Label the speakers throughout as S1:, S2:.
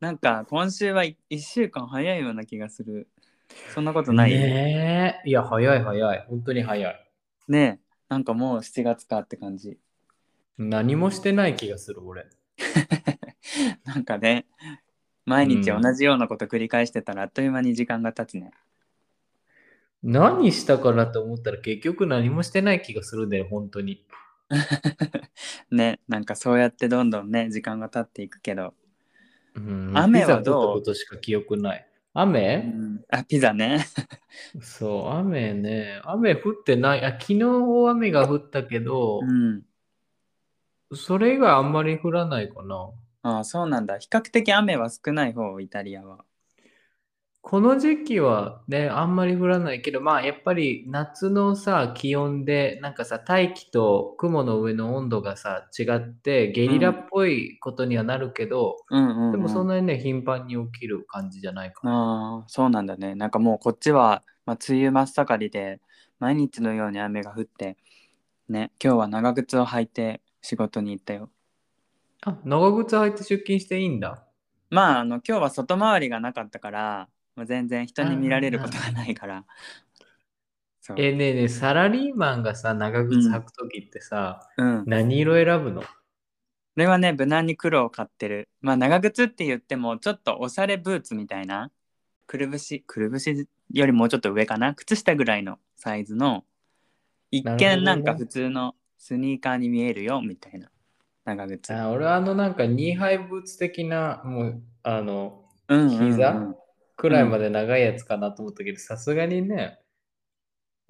S1: なんか今週は1週間早いような気がする。そんなことない？
S2: ねえ。いや、早い早い。本当に早い。
S1: ねえなんかもう7月かって感じ。
S2: 何もしてない気がする、俺。
S1: なんかね、毎日同じようなこと繰り返してたらあっという間に時間が経つね。
S2: 何したかなと思ったら結局何もしてない気がするんだよ、本当に。
S1: ね、なんかそうやってどんどんね、時間が経っていくけど。
S2: うん、
S1: 雨はどう？
S2: ことしか記憶ない。
S1: う
S2: 雨、
S1: ん、あ、ピザね。
S2: そう、雨ね。雨降ってない。あ、昨日大雨が降ったけど、
S1: うん。
S2: それ以外あんまり降らないかな。
S1: ああ、そうなんだ。比較的雨は少ない方、イタリアは。
S2: この時期はね、あんまり降らないけど、まあやっぱり夏のさ、気温で、なんかさ、大気と雲の上の温度がさ、違って、ゲリラっぽいことにはなるけど、
S1: うんうん、うん。
S2: でもそんなにね、頻繁に起きる感じじゃないかな。
S1: ああ、そうなんだね。なんかもうこっちは、まあ、梅雨真っ盛りで、毎日のように雨が降って、ね、今日は長靴を履いて仕事に行ったよ。
S2: あ、長靴履いて出勤していいんだ。
S1: まあ、あの、今日は外回りがなかったから、もう全然人に見られることがないから。そう。
S2: え、ねえねえ、サラリーマンがさ、長靴履くときってさ、
S1: うん。
S2: 何色選ぶの？
S1: これはね、無難に黒を買ってる。まあ、長靴って言っても、ちょっとおしゃれブーツみたいな、くるぶし、くるぶしよりもうちょっと上かな、靴下ぐらいのサイズの、一見なんか普通のスニーカーに見えるよ、みたいな長靴。
S2: あ俺はあのなんかニーハイブーツ的な、もう、あの、
S1: うんうんうん
S2: 膝？くらいまで長いやつかなと思ったけど、さすがにね、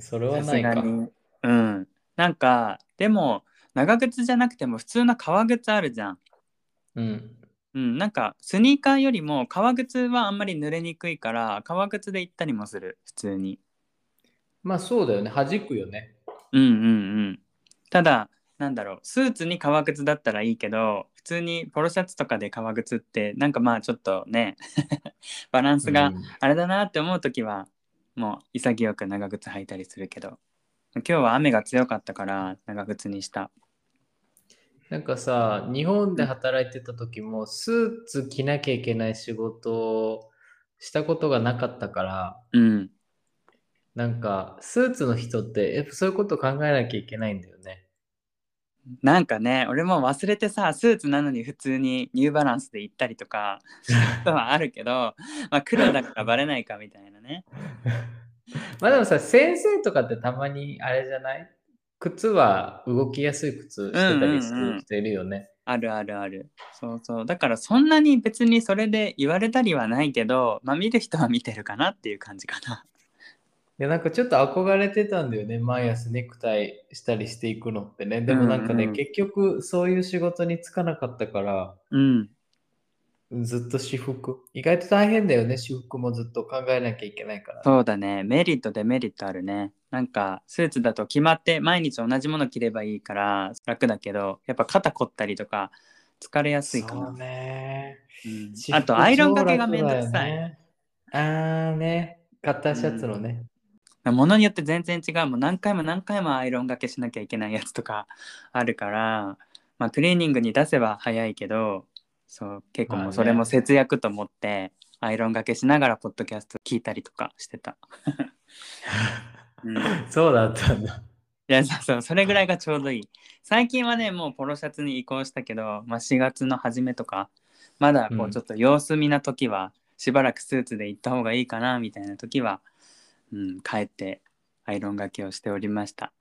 S2: それは
S1: さ
S2: ないか。
S1: うん。なんか、でも、長靴じゃなくても普通の革靴あるじゃん。
S2: うん。
S1: うん、なんかスニーカーよりも革靴はあんまり濡れにくいから革靴で行ったりもする普通に
S2: まあそうだよね、弾くよね。
S1: うんうんうんただなんだろうスーツに革靴だったらいいけど普通にポロシャツとかで革靴ってなんかまあちょっとね バランスが
S2: うん。
S1: あれだなって思う時はもう潔く長靴履いたりするけど今日は雨が強かったから長靴にした。
S2: なんかさ、日本で働いてた時も、スーツ着なきゃいけない仕事をしたことがなかったから、
S1: うん。
S2: なんか、スーツの人って、やっぱそういうこと考えなきゃいけないんだよね。
S1: なんかね俺も忘れてさスーツなのに普通にニューバランスで行ったりとか はあるけど、まあ、黒だからバレないかみたいなね。
S2: まあでもさ、先生とかってたまにあれじゃない？靴は動きやすい靴してたりす
S1: うんうんうん
S2: る人いるよね。
S1: あるあるある。そうそう。だからそんなに別にそれで言われたりはないけど、まあ見る人は見てるかなっていう感じかな。
S2: いやなんかちょっと憧れてたんだよね。毎朝ネクタイしたりしていくのってね。でもなんかね、
S1: うんうん
S2: 結局そういう仕事に就かなかったから、
S1: うん。
S2: ずっと私服。意外と大変だよね。私服もずっと考えなきゃいけないから。
S1: そうだね。メリットデメリットあるね。なんかスーツだと決まって毎日同じもの着ればいいから楽だけど、やっぱ肩凝ったりとか疲れやすいかな。
S2: そうね。
S1: うんあとアイロンかけがめんどくさい。
S2: あーね。カッターシャツのね。
S1: ものによって全然違うもう何回も何回もアイロンがけしなきゃいけないやつとかあるから、まあ、クリーニングに出せば早いけどそう結構もうそれも節約と思って、アイロンがけしながらポッドキャスト聞いたりとかしてた。うん、い
S2: そうだったんだ。
S1: やそうそうそれぐらいがちょうどいい。最近はねもうポロシャツに移行したけど、まあ、4月の初めとかまだこ
S2: う
S1: うんちょっと様子見な時は、しばらくスーツで行った方がいいかなみたいな時は、うん、帰ってアイロンがけをしておりました。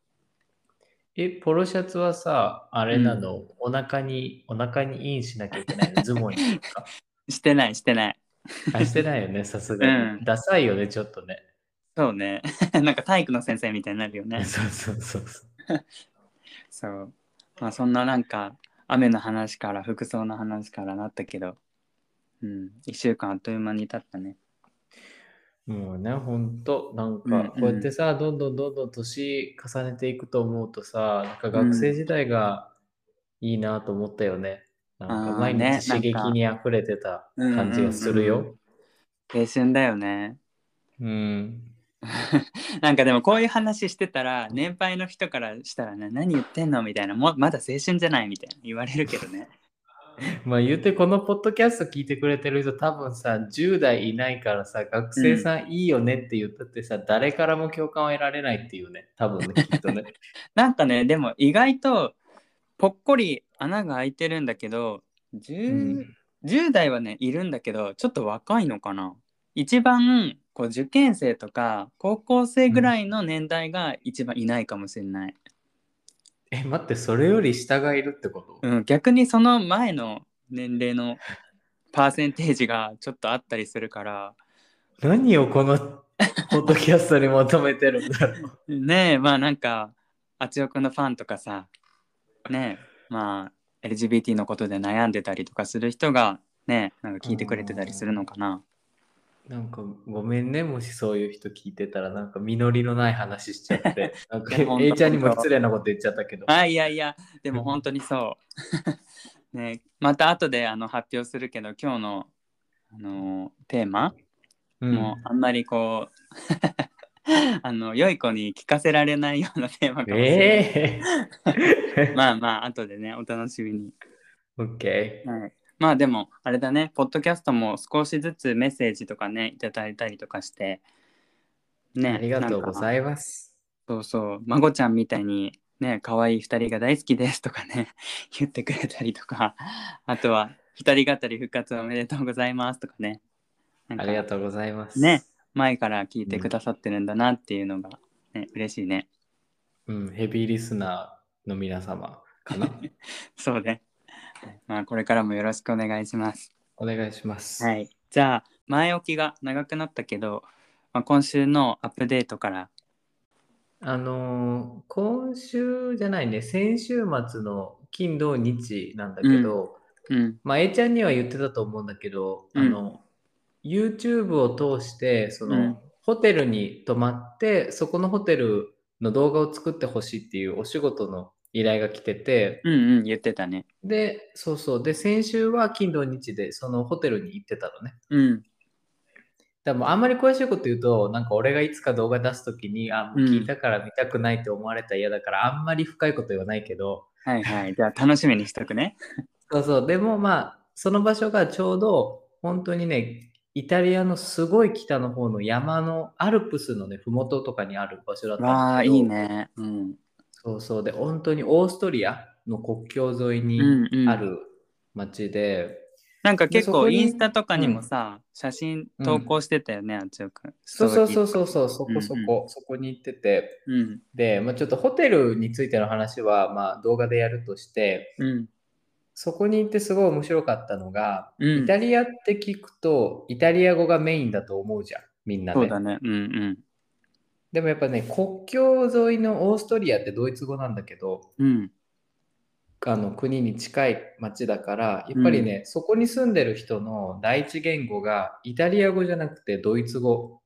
S2: え、ポロシャツはさ、あれなの、お腹に、お腹にインしなきゃいけないの、ズボンにか？
S1: してないしてない。
S2: あ、してないよね、さすがに。
S1: うん
S2: ダサいよね、ちょっとね。
S1: そうね。なんか体育の先生みたいになるよね。
S2: そうそうそうそう。
S1: そう。まあそんななんか雨の話から服装の話からなったけど、うん、1週間あっという間に経ったね。
S2: もうね、ほんと、なんか、こうやってさ、どんどんどんどん年重ねていくと思うとさ、なんか学生時代がいいなと思ったよね。なんか毎日刺激に溢れてた感じがするよ。
S1: 青春だよね。
S2: うん。
S1: なんかでもこういう話してたら年配の人からしたらね何言ってんのみたいなもまだ青春じゃないみたいな言われるけどね。
S2: まあ言うてこのポッドキャスト聞いてくれてる人多分さ10代いないからさ学生さんいいよねって言ったってさ、誰からも共感を得られないっていうね。多分ね きっとね。
S1: なんかね、でも意外とぽっこり穴が開いてるんだけど、10,
S2: うん。
S1: 10代はね、いるんだけど、ちょっと若いのかな。一番こう受験生とか高校生ぐらいの年代が一番いないかもしれない。
S2: え待ってそれより下がいるってこと、
S1: うん、逆にその前の年齢のパーセンテージがちょっとあったりするから、
S2: 何をこのポッドキャストに求めてるんだろう？
S1: ねえ、まあなんか、あちおくんのファンとかさ、ねえ、まあ LGBT のことで悩んでたりとかする人がね、なんか聞いてくれてたりするのかな。
S2: なんかごめんねもしそういう人聞いてたらなんか実りのない話しちゃって。なんか A ちゃんにも失礼なこと言っちゃったけど。
S1: あ、いやいや、でも本当にそう。ねえまた後であの発表するけど、今日の、あのテーマ、
S2: うん。
S1: もうあんまりこう、あの良い子に聞かせられないようなテーマかもしれない。
S2: ええ
S1: まあまあ、後でね、お楽しみに。
S2: オッケ
S1: はい、まあでも、あれだね、ポッドキャストも少しずつメッセージとかね、いただいたりとかして、
S2: ー、
S1: ね、
S2: ありがとうご
S1: い
S2: ざいます。
S1: そうそう、まごちゃんみたいに、ね、可愛い二人が大好きですとかね、言ってくれたりとか、あとは、二人語り復活おめでとうございますとかね。か
S2: ありがとうございます。
S1: ね、前から聞いてくださってるんだなっていうのが、ね、嬉しいね。
S2: うん、ヘビーリスナーの皆様かな。
S1: そうね。まあ、これからもよろしくお願いします。
S2: お願いします。
S1: はい。じゃあ、前置きが長くなったけど、まあ、今週のアップデートから、
S2: あのー今週じゃないね、先週末の金土日なんだけど、
S1: うん、
S2: まあ A ちゃんには言ってたと思うんだけど、
S1: うん
S2: あの YouTube を通してその、
S1: うん
S2: ホテルに泊まってそこのホテルの動画を作ってほしいっていうお仕事の依頼が来てて
S1: うんうん、言ってたね。
S2: でそうそうで先週は金土日でそのホテルに行ってたのね
S1: うん、
S2: でもあんまり詳しいこと言うとなんか俺がいつか動画出す時にあ聞いたから見たくないって思われたら嫌だから、あんまり深いこと言わないけど
S1: はいはい。じゃあ、楽しみにしとくね。
S2: そうそう、でもまあ、その場所がちょうど、本当にね、イタリアのすごい北の方の山のアルプスのね、ふもととかにある場所だったんだけど、
S1: いいね。うん。
S2: そうそう、で、本当にオーストリアの国境沿いに
S1: うんうん。
S2: ある町で、
S1: なんか結構
S2: でそこに
S1: インスタとかにもさ、写真投稿してたよね、あっちおく。ん。
S2: そうそうそう
S1: う。
S2: そう。そう、そこそこ、そこに行ってて、
S1: うん、
S2: で、まあ、ちょっとホテルについての話は、まあ、動画でやるとして、
S1: うん、
S2: そこに行ってすごい面白かったのが、
S1: うん。
S2: イタリアって聞くと、イタリア語がメインだと思うじゃん、みんなね。
S1: そうだね。うんうん。
S2: でもやっぱね、国境沿いのオーストリアってドイツ語なんだけど、
S1: うん、
S2: あの国に近い町だから、やっぱりね、そこに住んでる人の第一言語がイタリア語じゃなくてドイツ語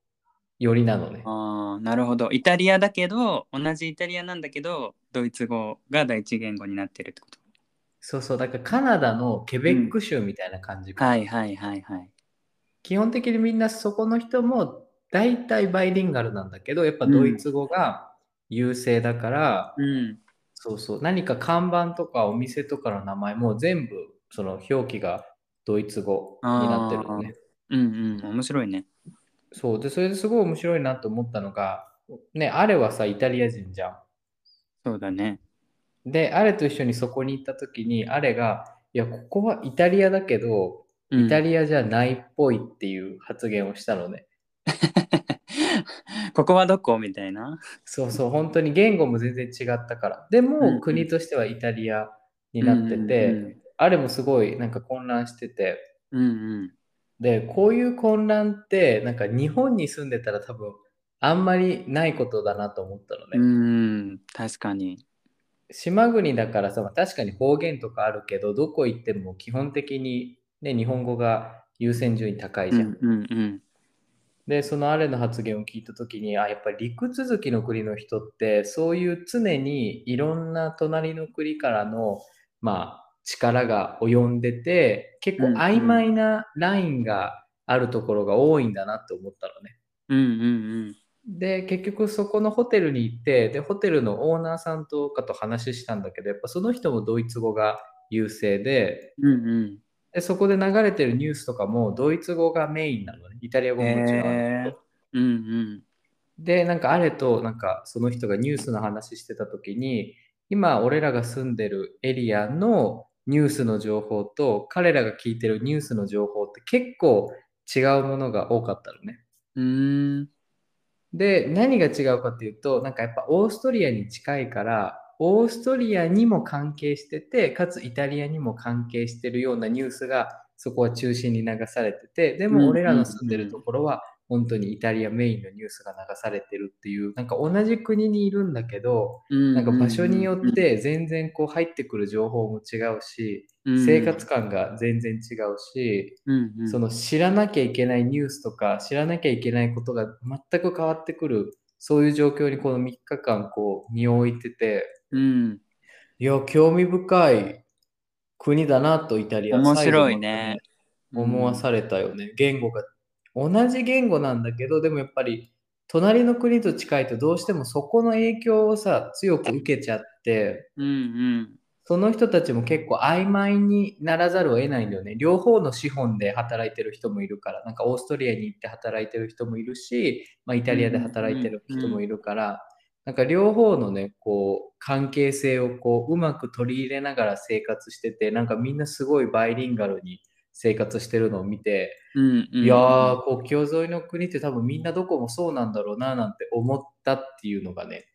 S2: よりなのね。
S1: ああ、なるほど。イタリアだけど、同じイタリアなんだけど、ドイツ語が第一言語になってるってこと？
S2: そうそう、だからカナダのケベック州みたいな感じかな、
S1: はいはいはいはい。
S2: 基本的にみんなそこの人も大体バイリンガルなんだけど、やっぱドイツ語が優勢だから、
S1: うん。
S2: そうそう、何か看板とかお店とかの名前も全部その表記がドイツ語になってるのね。
S1: うんうん。面白いね。
S2: そうで、それですごい面白いなと思ったのが、ね、あれはさ、イタリア人じゃ
S1: そうだね。
S2: ん。で、あれと一緒にそこに行った時に、あれが、いや、ここはイタリアだけど、イタ
S1: ア。
S2: リアじゃないっぽいっていう発言をしたのね。
S1: ここはどこ？みたいな。
S2: そうそう、本当に言語も全然違ったから。で
S1: うんうん
S2: も、国としてはイタリアになってて、
S1: うん
S2: あれもすごいなんか混乱してて、
S1: うんうん。
S2: で、こういう混乱って、なんか日本に住んでたら多分、あんまりないことだなと思ったのね。
S1: うん、確かに。
S2: 島国だからさ、まあ確かに方言とかあるけど、どこ行っても基本的に、ね、日本語が優先順位高いじゃん。
S1: うんうんうん。
S2: で、そのアレの発言を聞いたときに、あ、やっぱり陸続きの国の人って、そういう常にいろんな隣の国からの、まあ、力が及んでて、結構
S1: うんうん
S2: 曖昧なラインがあるところが多いんだなって思ったのね。
S1: うんうん
S2: で、結局そこのホテルに行って、で、ホテルのオーナーさんとかと話したんだけど、やっぱその人もドイツ語が優勢で
S1: うんうん。
S2: で、そこで流れてるニュースとかもドイツ語がメインなのね。イタリア語ももちろんあるんだけ
S1: へ
S2: ど。
S1: うんうん。
S2: で、なんかあれと、なんかその人がニュースの話してた時に、今俺らが住んでるエリアのニュースの情報と彼らが聞いてるニュースの情報って結構違うものが多かったのね。
S1: うーん。
S2: で、何が違うかっていうと、なんかやっぱオーストリアに近いから、オーストリアにも関係してて、かつイタリアにも関係してるようなニュースがそこは中心に流されてて、でも俺らの住んでるところは本当にイタリアメインのニュースが流されてるっていう、なんか同じ国にいるんだけど、
S1: な
S2: なんか場所によって全然こう入ってくる情報も違うし、生活感が全然違うし、その知らなきゃいけないニュースとか知らなきゃいけないことが全く変わってくるそういう状況にこの3日間こう身を置いてて
S1: うん、
S2: いや興味深い国だなとイタリア
S1: 面白いね。
S2: 思わされたよね、言語が同じ言語なんだけどでもやっぱり隣の国と近いとどうしてもそこの影響をさ強く受けちゃって
S1: うんうん
S2: その人たちも結構曖昧にならざるを得ないんだよね。両方の資本で働いてる人もいるから、なんかオーストリアに行って働いてる人もいるし、まあ、イタリアで働いてる人もいるから、なんか両方のね、こう、関係性をこう、うまく取り入れながら生活してて、なんかみんなすごいバイリンガルに生活してるのを見て、
S1: うんうん、
S2: いやー、国境沿いの国って多分みんなどこもそうなんだろうな、なんて思ったっていうのがね、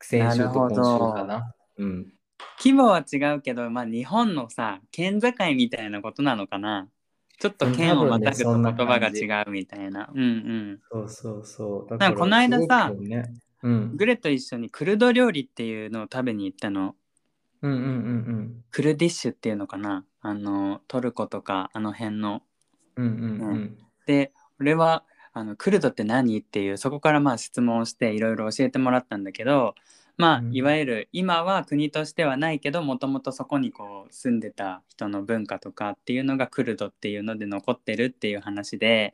S2: 先週と今週かな。うん。
S1: 規模は違うけど、まあ、日本のさ県境みたいなことなのかなちょっと県をまたぐと言葉が違うみたいな。うんうん。
S2: そうそうそう。
S1: なんかこの間さ
S2: ねうん、
S1: グレと一緒にクルド料理っていうのを食べに行ったの。
S2: うんうんうん
S1: クルディッシュっていうのかなあのトルコとかあの辺の。
S2: うん。うんうんうん。
S1: で俺はあのクルドって何？っていうそこからまあ質問をしていろいろ教えてもらったんだけどまあ、
S2: うん
S1: いわゆる今は国としてはないけどもともとそこにこう住んでた人の文化とかっていうのがクルドっていうので残ってるっていう話で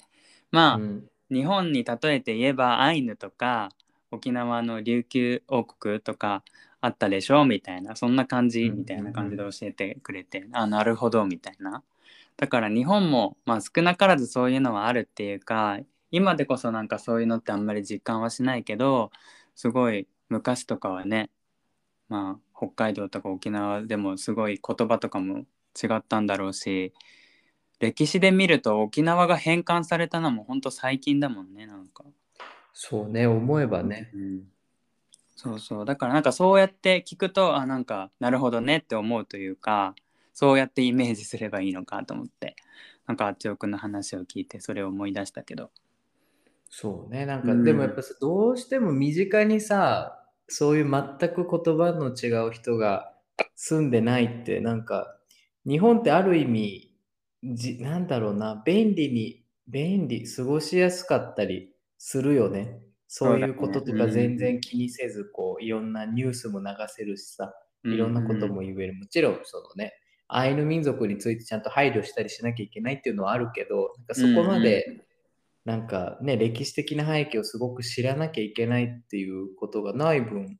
S1: まあ、
S2: うん
S1: 日本に例えて言えばアイヌとか沖縄の琉球王国とかあったでしょ？みたいな。そんな感じ？
S2: うん。
S1: みたいな感じで教えてくれて、あなるほど。みたいな。だから日本もまあ少なからずそういうのはあるっていうか今でこそなんかそういうのってあんまり実感はしないけどすごい昔とかはねまあ北海道とか沖縄でもすごい言葉とかも違ったんだろうし歴史で見ると沖縄が返還されたのもほんと最近だもんねなんか、
S2: そうね、思えばね。
S1: うん、そうそう。だからなんかそうやって聞くとあなんかなるほどねって思うというかそうやってイメージすればいいのかと思って。なんかあっちおくんの話を聞いてそれを思い出したけど。
S2: そうね、なんか、
S1: うん。
S2: でもやっぱさどうしても身近にさ、そういう全く言葉の違う人が住んでないって、なんか、日本ってある意味、じなんだろうな、便利に、便利、過ごしやすかったりするよね。そういうこととか全然気にせず、こう、いろんなニュースも流せるしさ、いろんなことも言える。もちろん、そのね、アイヌ民族についてちゃんと配慮したりしなきゃいけないっていうのはあるけど、なんかそこまで、なんかね、歴史的な背景をすごく知らなきゃいけないっていうことがない分、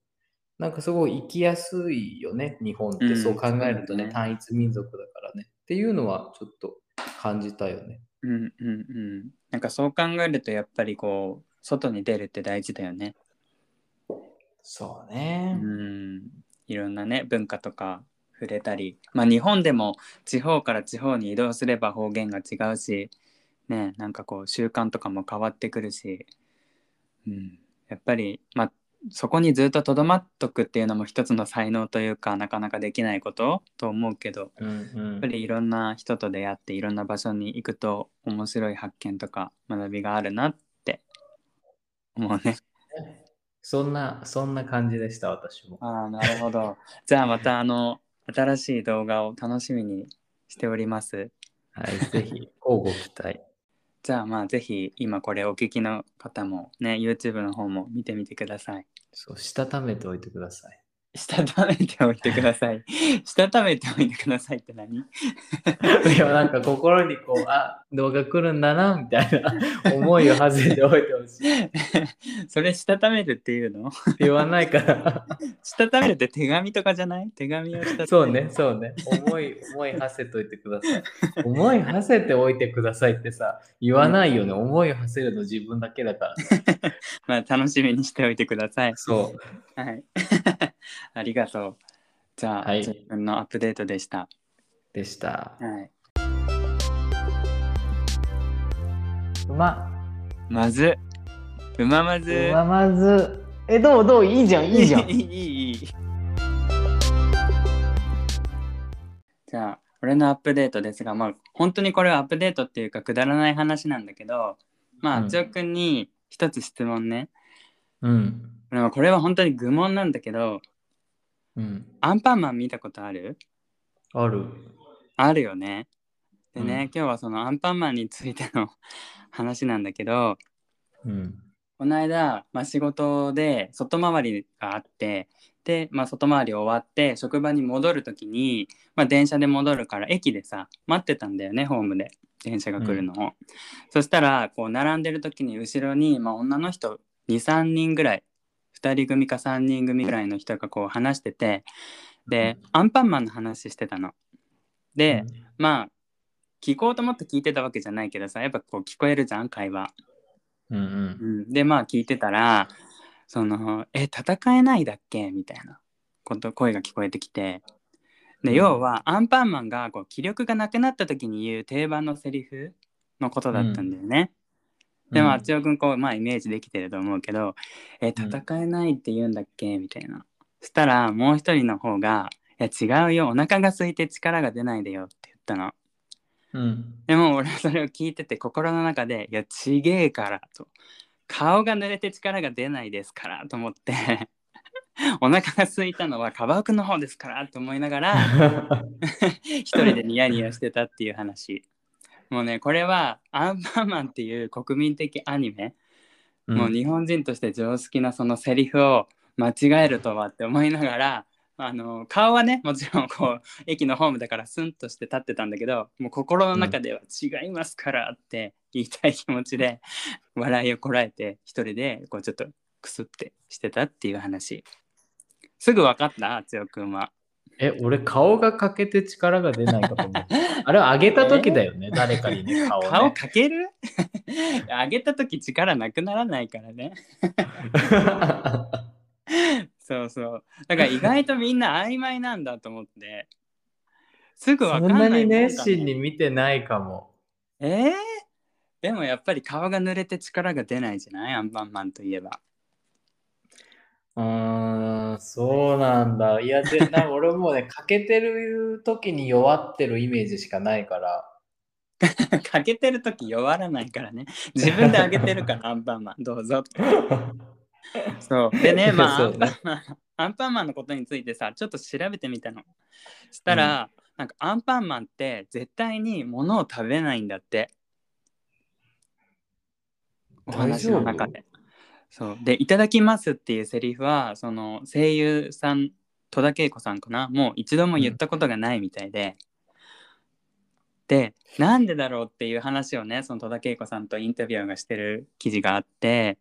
S2: なんかすごい生きやすいよね、日本っ
S1: うん
S2: て。そう考えるとね単一民族だからね。っていうのはちょっと感じたよね。
S1: うんうんうん。なんかそう考えるとやっぱりこう外に出るって大事だよね。
S2: そうね。
S1: うん。いろんなね文化とか触れたり。まあ日本でも地方から地方に移動すれば方言が違うしねなんかこう習慣とかも変わってくるし、うん、やっぱりまあそこにずっととどまっとくっていうのも一つの才能というかなかなかできないことと思うけど
S2: うんうん
S1: やっぱりいろんな人と出会っていろんな場所に行くと面白い発見とか学びがあるなって思うね。
S2: そんな、そんな感じでした、私も。
S1: ああなるほど。じゃあまたあの新しい動画を楽しみにしております。
S2: はい、ぜひ、交互期待。
S1: じゃあまあぜひ今これお聞きの方もね YouTube の方も見てみてください。
S2: そう、したためておいてください。
S1: したためておいてください。したためておいてくださいって何？
S2: いや、なんか心にこう、あ、動画来るんだな、みたいな 思いを馳せておいてほしい
S1: それしたためるっていうの？
S2: 言わないから。
S1: したためるって手紙とかじゃない？手紙をしたためる
S2: そうね、そうね。思い、思い馳せといてください。思い馳せておいてくださいってさ、言わないよね。思い馳せるの自分だけだから。
S1: まあ楽しみにしておいてください。
S2: そう。
S1: はい。ありがとう。じゃあ、
S2: はい
S1: 自分のアップデートでした。
S2: でした。
S1: はい。
S2: うま。
S1: まず、うままず。
S2: うままず。え、どうどう？いいじゃん、いいじゃん
S1: い。いいいいいじゃあ俺のアップデートですがまあ本当にこれはアップデートっていうかくだらない話なんだけどまあ
S2: うん
S1: あつおくんに一つ質問ね、
S2: うん。
S1: まあこれは本当に愚問なんだけど
S2: うん。
S1: アンパンマン見たことある？
S2: ある。
S1: あるよねでね、
S2: うん
S1: 今日はそのアンパンマンについての 話なんだけど
S2: うん。
S1: この間、まあ、仕事で外回りがあってで、まあ、外回り終わって職場に戻る時に、まあ、電車で戻るから駅でさ待ってたんだよねホームで電車が来るのを、そしたらこう並んでる時に後ろに、まあ、女の人23人ぐらい2人組か3人組ぐらいの人がこう話しててでアンパンマンの話してたの。で、まあ聞こうと思って聞いてたわけじゃないけどさやっぱこう聞こえるじゃん会話。
S2: うんうん
S1: うん、でまあ聞いてたらその「え戦えないだっけ?」みたいなこと声が聞こえてきてで
S2: うん
S1: 要はアンパンマンがこう気力がなくなった時に言う定番のセリフのことだったんだよね。でもあっちおくんこうまあイメージできてると思うけど「え
S2: うん
S1: 戦えないって言うんだっけ?」みたいな。そしたらもう一人の方が「いや違うよお腹が空いて力が出ないでよ」って言ったの。
S2: うん。
S1: でも俺はそれを聞いてて心の中で「いやちげえから」と「顔が濡れて力が出ないですから」と思って お腹が空いたのはカバオくんの方ですからと思いながら 一人でニヤニヤしてたっていう話もうねこれはアンパンマンっていう国民的アニメ、もう日本人として常識なそのセリフを間違えるとはって思いながらあの顔はねもちろんこう駅のホームだからスンとして立ってたんだけどもう心の中では違いますからって言いたい気持ちで 笑いをこらえて一人でこうちょっとクスってしてたっていう話。すぐ分かったつよくんは
S2: え、俺顔が欠けて力が出ないかと思う。あれは上げた時だよね、誰かにね、顔、ね。
S1: 顔かける？上げた時力なくならないからねそうそうだから意外とみんな曖昧なんだと思ってすぐ分か
S2: そん
S1: んない
S2: なに
S1: もんだね
S2: 熱心に見てないかも。
S1: えー、でもやっぱり顔が濡れて力が出ないじゃない？アンパンマンといえば。
S2: うーん、そうなんだ。いや、でな俺もうね、欠けてる時に弱ってるイメージしかないから。
S1: かけてる時弱らないからね。自分であげてるからアンパンマン どうぞって。そう。でね、まあ、
S2: そうね
S1: アンパンマンアンパンマンのことについてさ、ちょっと調べてみたの。したら、なんかアンパンマンって絶対に物を食べないんだって。お話の中で。そう。で「いただきます」っていうセリフはその声優さん戸田恵子さんかな？もう一度も言ったことがないみたいで、でなんでだろうっていう話をねその戸田恵子さんとインタビュアーがしてる記事があって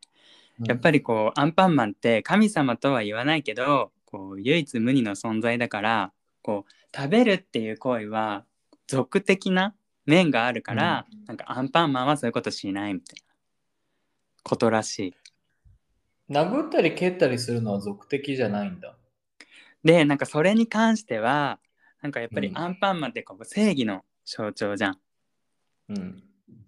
S1: やっぱりこうアンパンマンって神様とは言わないけどこう唯一無二の存在だからこう食べるっていう行為は俗的な面があるから、なんかアンパンマンはそういうことしないみたいなことらしい。
S2: 殴ったり蹴ったりするのは俗的じゃないんだ。
S1: でなんかそれに関してはなんかやっぱり
S2: うん
S1: アンパンマンってこう正義の象徴じゃん。
S2: うん。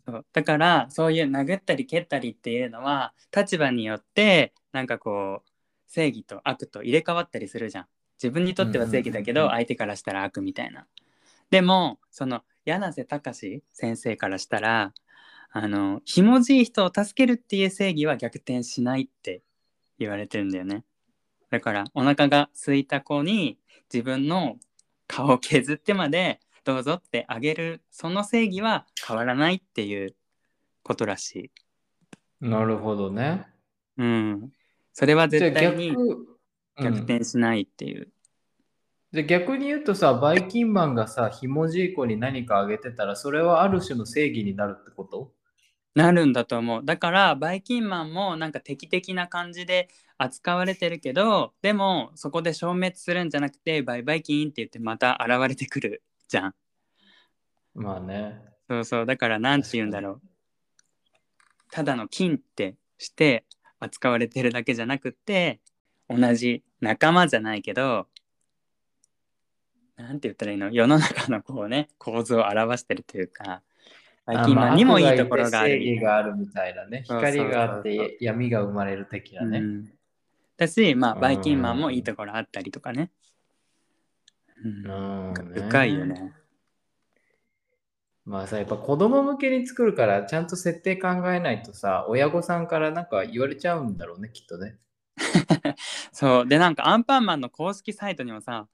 S1: そうだからそういう殴ったり蹴ったりっていうのは立場によってなんかこう正義と悪と入れ替わったりするじゃん。自分にとっては正義だけど相手からしたら悪みたいな。でもその柳瀬隆先生からしたらあのひもじい人を助けるっていう正義は逆転しないって言われてるんだよね。だからお腹が空いた子に自分の顔を削ってまでどうぞってあげるその正義は変わらないっていうことらしい。
S2: なるほどね。
S1: うん。それは絶対に
S2: 逆、
S1: 逆転しないっていう。
S2: で逆に言うとさ、バイキンマンがさ、ひもじい子に何かあげてたら、それはある種の正義になるってこと？
S1: なるんだと思う。だからバイキンマンもなんか敵的な感じで扱われてるけどでもそこで消滅するんじゃなくてバイバイキンって言ってまた現れてくるじゃん。
S2: まあね。
S1: そうそうだからなんて言うんだろう。ただの金ってして扱われてるだけじゃなくて同じ仲間じゃないけどなんて言ったらいいの？世の中のこうね構図を表してるというかバイキンマンにもいいところがある
S2: 正義があるみたいなね。光があって闇が生まれる的なね。
S1: うんだし、まあ、
S2: うん
S1: バイキンマンもいいところあったりとかね。うん
S2: うん
S1: 深いよ。ね。
S2: まあさ、やっぱ子供向けに作るから、ちゃんと設定考えないとさ、親御さんからなんか言われちゃうんだろうね、きっとね。
S1: そう。で、なんかアンパンマンの公式サイトにもさ、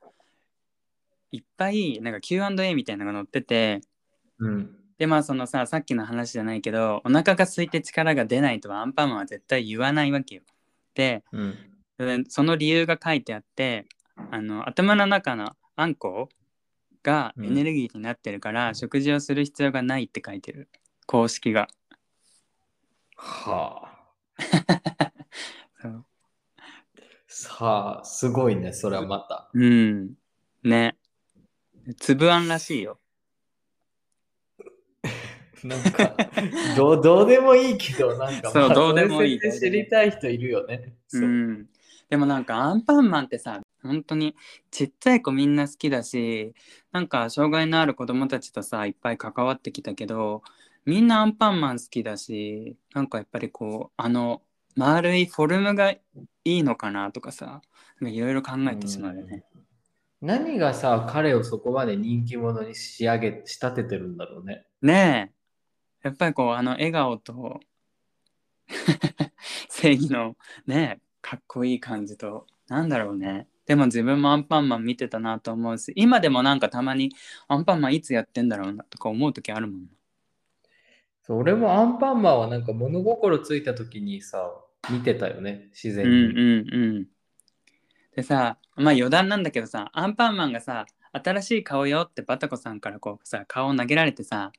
S1: いっぱいなんか Q&A みたいなのが載ってて、
S2: うん。
S1: で、まあそのさ、さっきの話じゃないけど、お腹が空いて力が出ないとはアンパンマンは絶対言わないわけよ。で、
S2: うん。
S1: でその理由が書いてあって、あの頭の中のあんこがエネルギーになってるから、食事をする必要がないって書いてる。公式が。
S2: はあ。
S1: そう
S2: さあ、すごいね、それはまた。
S1: うん。ね。粒あんらしいよ。
S2: なんか、どうどうでもいいけど、なんか、
S1: そう
S2: まあ
S1: どうでもいい
S2: 知りたい人いるよね。
S1: う
S2: ん
S1: でもなんかアンパンマンってさ、本当にちっちゃい子みんな好きだし、なんか障害のある子供たちとさ、いっぱい関わってきたけど、みんなアンパンマン好きだし、なんかやっぱりこう、あの、丸いフォルムがいいのかなとかさ、いろいろ考えてしまうよね。
S2: 何がさ、彼をそこまで人気者に仕上げ、仕立ててるんだろうね。
S1: ねえ。やっぱりこう、あの笑顔と 正義のね、かっこいい感じと、なんだろうね。でも自分もアンパンマン見てたなと思うし、今でもなんかたまにアンパンマンいつやってんだろうなとか思う時あるもん。
S2: そう俺もアンパンマンはなんか物心ついた時にさ、見てたよね、自然に。
S1: うんうんうん。でさ、まあ余談なんだけどさ、アンパンマンがさ、新しい顔よってバタコさんからこうさ、顔を投げられてさ、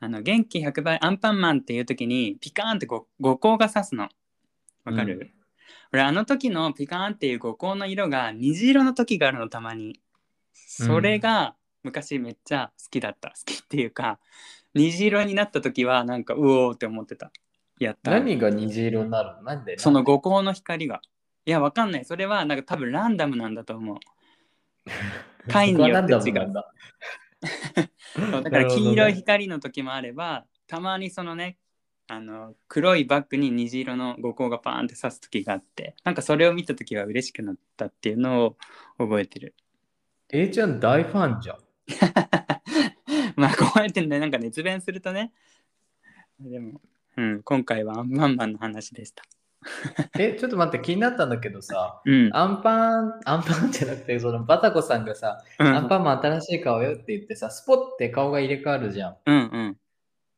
S1: あの元気100倍アンパンマンっていう時にピカーンって五光が刺すの。わかる、
S2: うん
S1: 俺あの時のピカーンっていう五光の色が虹色の時があるのたまに。それが昔めっちゃ好きだった。好きっていうか、虹色になった時はなんかうおーって思ってた。やった。
S2: 何が虹色になるの？なんで？
S1: その五光の光が。いや、わかんない。それはなんか多分ランダムなんだと思う。回によって違う
S2: だ
S1: そうだから黄色い光の時もあれば、たまにそのね、あの黒いバッグに虹色の五光がパーンって刺す時があって、なんかそれを見た時は嬉しくなったっていうのを覚えてる。
S2: A ちゃん大ファンじゃん。
S1: まあこうやってね、なんか熱弁するとね。でも、うん、今回はアンパンマンの話でした。
S2: え、ちょっと待って、気になったんだけどさ、
S1: うん。
S2: アンパン、アンパンじゃなくて、そのバタコさんがさ、
S1: うん
S2: アンパンマン新しい顔よって言ってさ、スポッて顔が入れ替わるじゃん。
S1: うんうん。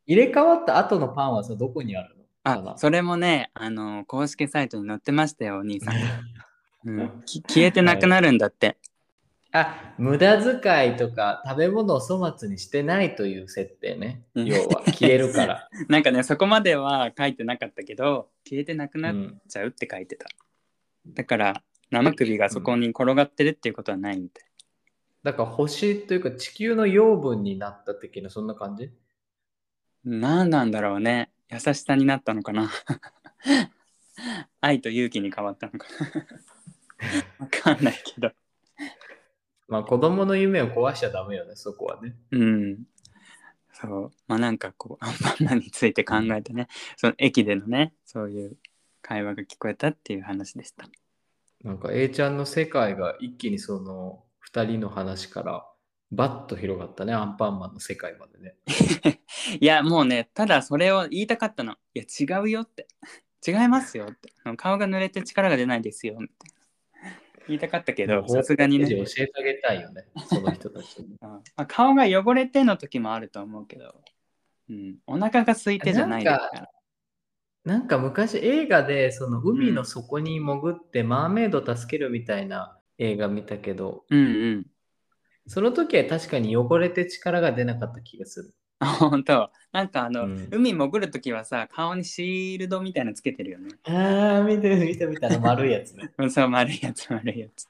S2: 入れ替わった後のパンはさ、どこにあるの？
S1: あ、それもね、あの、公式サイトに載ってましたよ、お兄さん。うん、き消えてなくなるんだって。
S2: あ、無駄遣いとか食べ物を粗末にしてないという設定ね。
S1: うん
S2: 要は消えるから。
S1: なんかね、そこまでは書いてなかったけど、消えてなくなっ
S2: うん
S1: ちゃうって書いてた。だから、生首がそこに転がってるっていうことはないみたい。
S2: だから星というか地球の養分になった的なそんな感じ？
S1: 何なんだろうね。優しさになったのかな。愛と勇気に変わったのかな。わかんないけど。
S2: まあ子供の夢を壊しちゃダメよね、そこはね。
S1: うん。そう。まあなんかこう、アンパンマンについて考えてね、その駅でのね、そういう会話が聞こえたっていう話でした。
S2: なんか A ちゃんの世界が一気にその二人の話からバッと広がったね、アンパンマンの世界までね。
S1: いや、もうね、ただそれを言いたかったの。いや、違うよって。違いますよって。顔が濡れて力が出ないですよ、みたいな。言いたかったけど、さすがにね。
S2: 教えてあげたいよね、その人たちに。
S1: うんまあ、顔が汚れての時もあると思うけど、うん、お腹が空いてじゃないですから。
S2: なんか昔映画でその海の底に潜ってマーメイド助けるみたいな映画見たけど、
S1: うんうん。
S2: その時は確かに汚れて力が出なかった気がする。
S1: あ、本当。なんかあの、
S2: うん
S1: 海潜るときはさ、顔にシールドみたいなのつけてるよね。
S2: ああ、見て見て見たの丸いやつね。
S1: う んそう、丸いやつ、丸いやつ。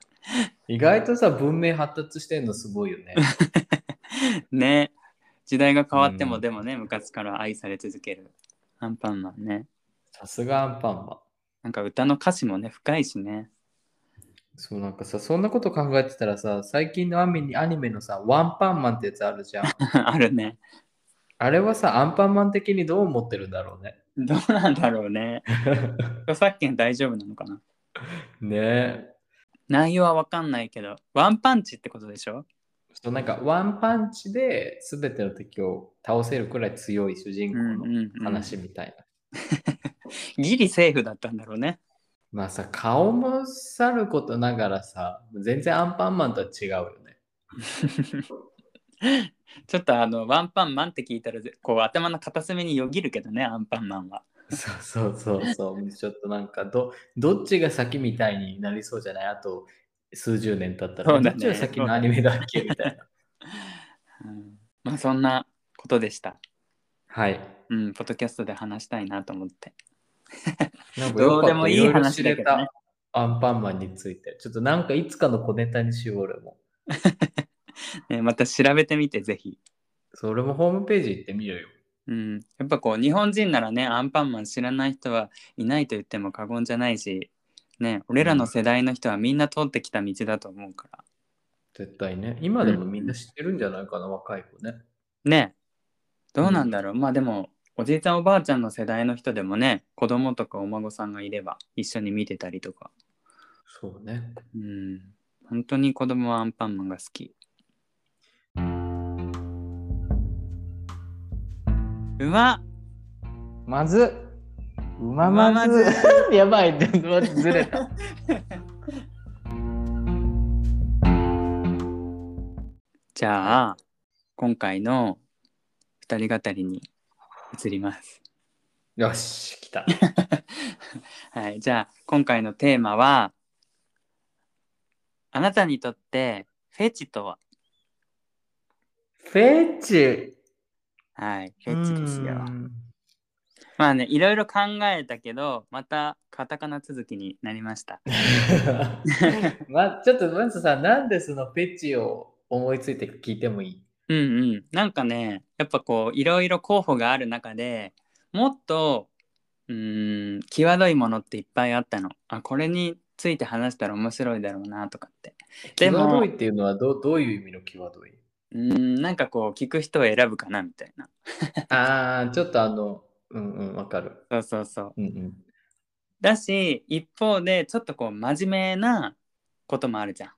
S2: 意外とさ、文明発達してんのすごいよね。
S1: ね。時代が変わっても、
S2: うん
S1: でもね、昔から愛され続けるアンパンマンね。
S2: さすがアンパンマン。
S1: なんか歌の歌詞もね、深いしね。
S2: そうなんかさ、そんなこと考えてたらさ、最近のアニメアニメのさ、ワンパンマンってやつあるじゃん。
S1: あるね。
S2: あれはさ、アンパンマン的にどう思ってるんだろうね。
S1: どうなんだろうね。著作権大丈夫なのかな
S2: ねえ。
S1: 内容はわかんないけど、ワンパンチってことでしょ？
S2: そうなんかワンパンチで全ての敵を倒せるくらい強い主人公の話みたいな。
S1: ギリセーフだったんだろうね。
S2: まあさ、顔もさることながらさ、全然アンパンマンとは違うよね。
S1: ちょっとあの、ワンパンマンって聞いたら、こう頭の片隅によぎるけどね、アンパンマンは。
S2: そうそうそうそう。ちょっとなんかど、どっちが先みたいになりそうじゃない？あと数十年経ったら、
S1: ね
S2: どっちが先のアニメだっけ？みたいな。
S1: うん、まあそんなことでした。
S2: はい。
S1: うん、ポッドキャストで話したいなと思って。どうでもいい話だけどね
S2: アンパンマンについて。ちょっとなんかいつかの小ネタにしよう、俺も。
S1: ねまた調べてみて、ぜひ。
S2: それもホームページ行ってみるよ。
S1: うん、やっぱこう日本人ならねアンパンマン知らない人はいないと言っても過言じゃないしね俺らの世代の人はみんな通ってきた道だと思うから
S2: 絶対ね。今でもみんな知ってるんじゃないかな、若い子ね。
S1: ねどうなんだろう、まあでもおじいちゃんおばあちゃんの世代の人でもね子供とかお孫さんがいれば一緒に見てたりとか
S2: そうね。
S1: うん本当に子供はアンパンマンが好きうまっ
S2: まず、うま
S1: ま
S2: まず。やばい、ずれた。
S1: じゃあ今回の二人語りに移ります
S2: よし、来た。
S1: はい、じゃあ今回のテーマはあなたにとってフェチとは？
S2: フェチ。
S1: はい、フェチですよ
S2: う。ん
S1: まあね、いろいろ考えたけど、またカタカナ続きになりました。
S2: ま、ちょっとまずさ、なんでそのフェチを思いついて聞いてもいい？
S1: うんうん。なんかね、やっぱこう、いろいろ候補がある中でもっと、うーん、際どいものっていっぱいあったの。あ、これについて話したら面白いだろうなとかって。でも
S2: 際どいっていうのはどどういう意味の際どい？う
S1: ーん、なんかこう、聞く人を選ぶかなみたいな。
S2: ああ、ちょっとあの、うんうん、わかる。
S1: そうそうそう。
S2: うんうん。
S1: だし一方でちょっとこう真面目なこともあるじゃん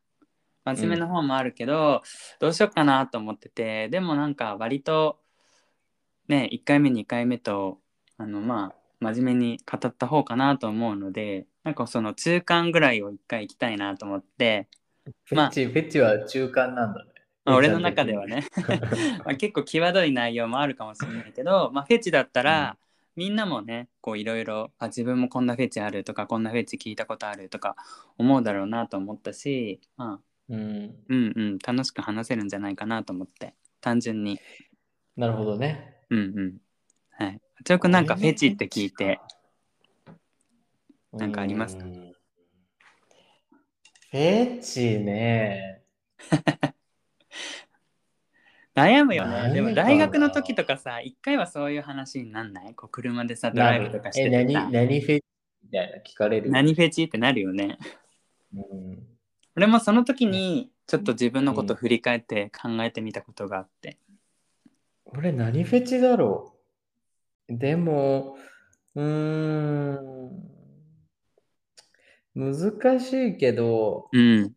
S1: 真面目な方もあるけど、どうしようかなと思っててでもなんか割とね1回目2回目とあのまあ真面目に語った方かなと思うのでなんかその中間ぐらいを1回行きたいなと思って、まあ
S2: フェチ、フェチは中間なんだね。
S1: まあ俺の中ではね。まあ結構際どい内容もあるかもしれないけど、まあ、フェチだったら、みんなもねこういろいろあ自分もこんなフェチあるとかこんなフェチ聞いたことあるとか思うだろうなと思ったし、まあ、
S2: うん。
S1: うんうん楽しく話せるんじゃないかなと思って単純に。
S2: なるほどね。
S1: うんうん。はい。ちょくなんかフェチって聞いて。なんかありますか？
S2: うん。フェチね。
S1: 悩むよ
S2: 何
S1: ねでも大学の時とかさ一回はそういう話になんない？こう車でさドライブとかして
S2: え、何、何フェチみたいな聞かれる？
S1: 何フェチってなるよね。
S2: うん。
S1: 俺もその時にちょっと自分のこと振り返って考えてみたことがあって、
S2: 俺何フェチだろう？でも、うーん。難しいけど、
S1: うん、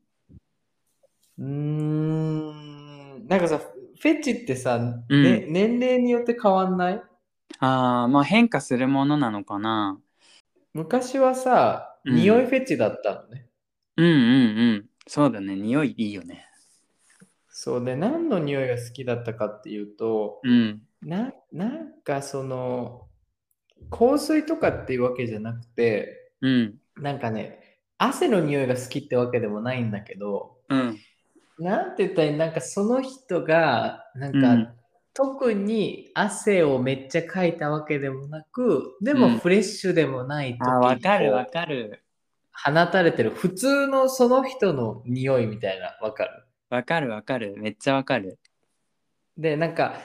S2: うーん。なんかさ、フェチってさ、
S1: うん。
S2: ね年齢によって変わんない？
S1: ああまあ変化するものなのかな。
S2: 昔はさ、
S1: うん。
S2: 匂いフェチだったのね。
S1: うんうんうん。そうだね。匂いいいよね。
S2: そうで、何の匂いが好きだったかっていうと、
S1: うん。
S2: ななんかその、香水とかっていうわけじゃなくて、
S1: うん。
S2: なんかね、汗の匂いが好きってわけでもないんだけど、
S1: うん。
S2: なんて言ったらいいなんかその人が、なんか、
S1: うん
S2: 特に汗をめっちゃかいたわけでもなく、でも
S1: うん
S2: フレッシュでもない時、
S1: あ、わかるわ
S2: こう
S1: かる。
S2: 放たれてる普通のその人の匂いみたいな、わかる？
S1: わかるわかる。めっちゃわかる。
S2: で、なんか、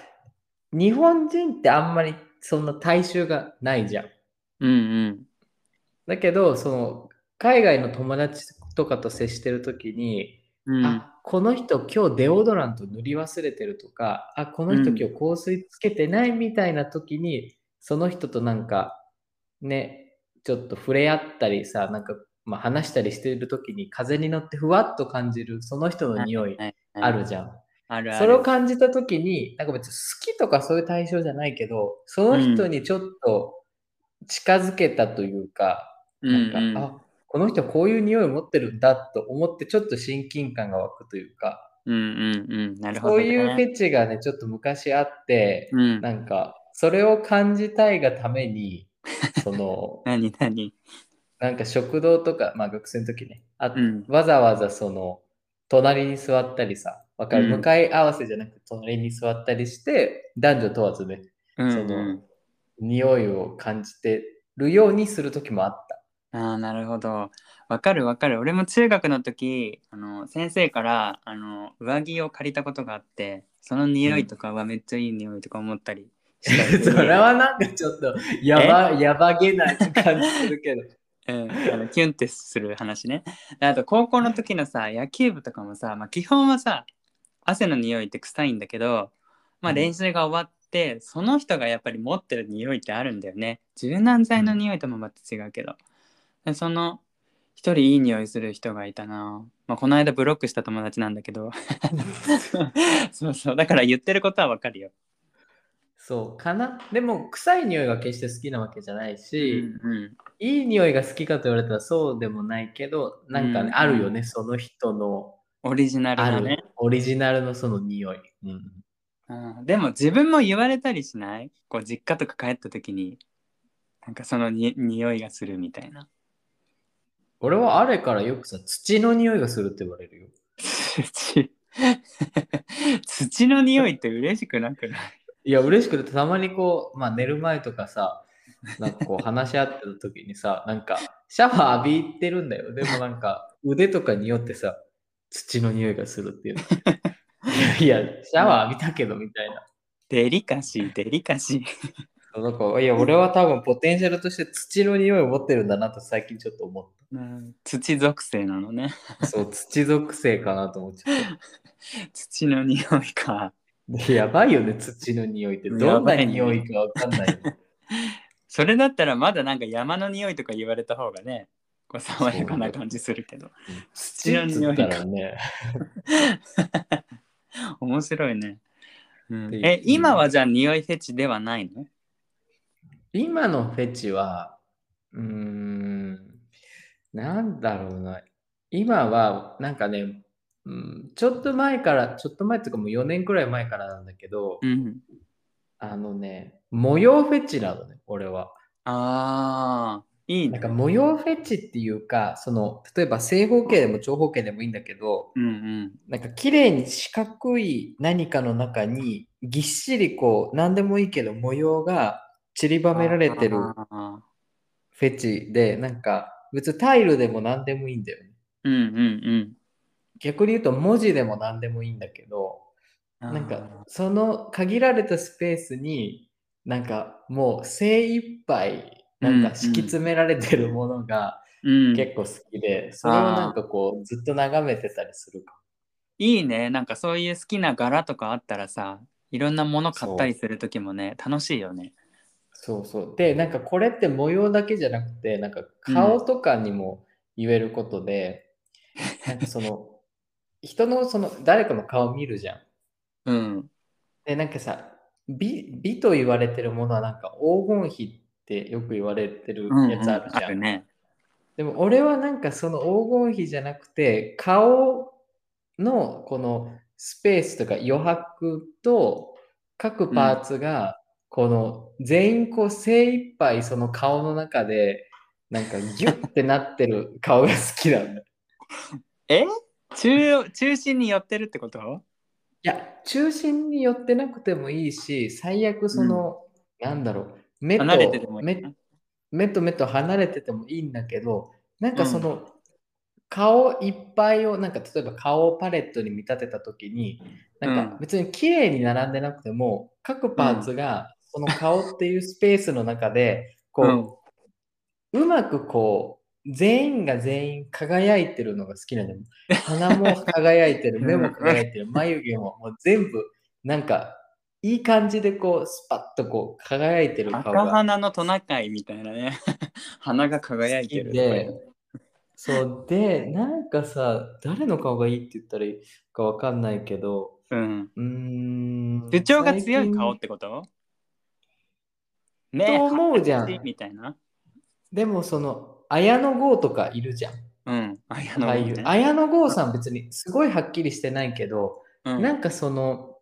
S2: 日本人ってあんまりそんな大衆がないじゃん。
S1: うんうん。
S2: だけど、その、海外の友達とかと接してるときに、
S1: うん。
S2: あ、この人今日デオドラント塗り忘れてるとか、あ、この人
S1: うん
S2: 今日香水つけてないみたいな時に、その人となんか、ね、ちょっと触れ合ったりさ、なんか、まあ、話したりしてる時に風に乗ってふわっと感じるその人の匂い
S1: はい
S2: あるじゃん。
S1: あるある。
S2: それを感じた時に、なんか別に好きとかそういう対象じゃないけど、その人にちょっと近づけたというか、
S1: うん
S2: なんか、
S1: うん
S2: あ、この人こういう匂いを持ってるんだと思って、ちょっと親近感が湧くというか、
S1: うんうんうん。なるほど、ね。
S2: そういうフェチがね、ちょっと昔あって、
S1: うん。
S2: なんか、それを感じたいがために、その、
S1: 何何？
S2: なんか食堂とか、まあ学生の時ね、あ
S1: うん
S2: わざわざその、隣に座ったりさ、わかる、
S1: うん
S2: 向かい合わせじゃなくて隣に座ったりして、男女問わずね、
S1: うん
S2: その
S1: うん。
S2: 匂いを感じてるようにする時もあった。
S1: ああ、なるほど。わかるわかる。俺も中学の時、あの、先生から、あの、上着を借りたことがあって、その匂いとかはめっちゃいい匂いとか思ったり したり
S2: それはなんかちょっとやば、やばげない感じするけど。
S1: うん、あのキュンってする話ね。であと高校の時のさ野球部とかもさ、まあ、基本はさ汗の匂いって臭いんだけど、まあ、
S2: うん
S1: 練習が終わって、その人がやっぱり持ってる匂いってあるんだよね。柔軟剤の匂いともまた違うけど。でその一人いい匂いする人がいたな。まあ、この間ブロックした友達なんだけど。そうそう。だから言ってることはわかるよ。
S2: そうかな。でも臭い匂いが決して好きなわけじゃないし、
S1: うんうん
S2: いい匂いが好きかと言われたらそうでもないけど、なんかね、
S1: うん
S2: あるよね、その人の
S1: オリジナル
S2: ある、
S1: だね。
S2: オリジナルのその匂い。うん、
S1: うん、でも自分も言われたりしない？こう実家とか帰った時になんかそのに匂いがするみたいな
S2: 俺はあれからよくさ、土の匂いがするって言われるよ。
S1: 土 土の匂いって嬉しくなくない？
S2: いや、嬉しくて、たまにこう、まあ寝る前とかさ、なんかこう話し合ってる時にさ、なんかシャワー浴びてるんだよ。でもなんか腕とかによってさ、土の匂いがするっていうの。いや、シャワー浴びたけどみたいな。
S1: デリカシーデリカシー
S2: そうなんかいや、俺は多分ポテンシャルとして土の匂いを持ってるんだなと最近ちょっと思っ
S1: うん。土属性なのね。
S2: た。そう、土属性かなと思っちゃっ
S1: 土の匂いか。
S2: た。やばいよね、土の匂いって。どんな匂いかわかんないよね。
S1: それだったらまだなんか山の匂いとか言われた方がねこう爽やかな感じするけど。
S2: 土っつったらね。
S1: 面白いね、うん。え今はじゃあ匂いフェチではないの？
S2: 今のフェチは、うーん、なんだろうな。今は、なんかね、うん、ちょっと前から、ちょっと前っていうかもう4年くらい前からなんだけど、
S1: うん
S2: あのね、模様フェチなのね、俺は。
S1: ああいいね
S2: なんか模様フェチっていうか、その、例えば正方形でも長方形でもいいんだけど、
S1: うんうん
S2: なんか綺麗に四角い何かの中にぎっしりこう何でもいいけど模様が散りばめられてる
S1: あ
S2: フェチでなんか別にタイルでも何でもいいんだよね。
S1: ーうんうん。
S2: 逆に言うと文字でも何でもいいんだけど
S1: うん
S2: なんかその限られたスペースになんかもう精一杯なんか敷き詰められてるものが
S1: うん、
S2: 結構好きで、それをなんかこうずっと眺めてたりするか
S1: いいね。なんかそういう好きな柄とかあったらさいろんなもの買ったりする時もね楽しいよね
S2: そうそう。で、なんかこれって模様だけじゃなくて、なんか顔とかにも言えることで、なんかその、人のその、誰かの顔見るじゃん。
S1: うん
S2: で、なんかさ、美美と言われてるものはなんか黄金比ってよく言われてる
S1: うん、うん、
S2: やつあるじゃん。
S1: るね
S2: でも俺はなんかその黄金比じゃなくて、顔のこのスペースとか余白と各パーツがこの全員こう精一杯その顔の中でなんかギュッてなってる顔が好きなんだ。い
S1: え？中中心に寄ってるってこと？
S2: や、中心に寄ってなくてもいいし、最悪その、なんだろう、目と目
S1: な。
S2: 目と目と離れててもいいんだけど、なんかその、顔いっぱいを、なんか例えば顔をパレットに見立てたときに、なん
S1: うん。
S2: か別に綺麗に並んでなくても、各パーツがその顔っていうスペースの中で、こう、うまくこう、全員が全員輝いてるのが好きなんだよ。鼻も輝いてる、
S1: うん。
S2: 目も輝いてる、眉毛ももう全部、なんか、いい感じでこう、スパッとこう、輝いてる顔
S1: 赤
S2: が
S1: 鼻のトナカイみたいなね。鼻が輝いてる
S2: で、そうで、なんかさ、誰の顔がいいって言ったらいいかわかんないけど、
S1: うん。
S2: うーん。
S1: 主張が強い顔ってこと？
S2: と思うじゃん。
S1: みたいな。
S2: でもその、綾野剛とかいるじゃん。
S1: うん綾野剛ね。
S2: 綾野剛さん別にすごいはっきりしてないけど、
S1: うん。
S2: なんかその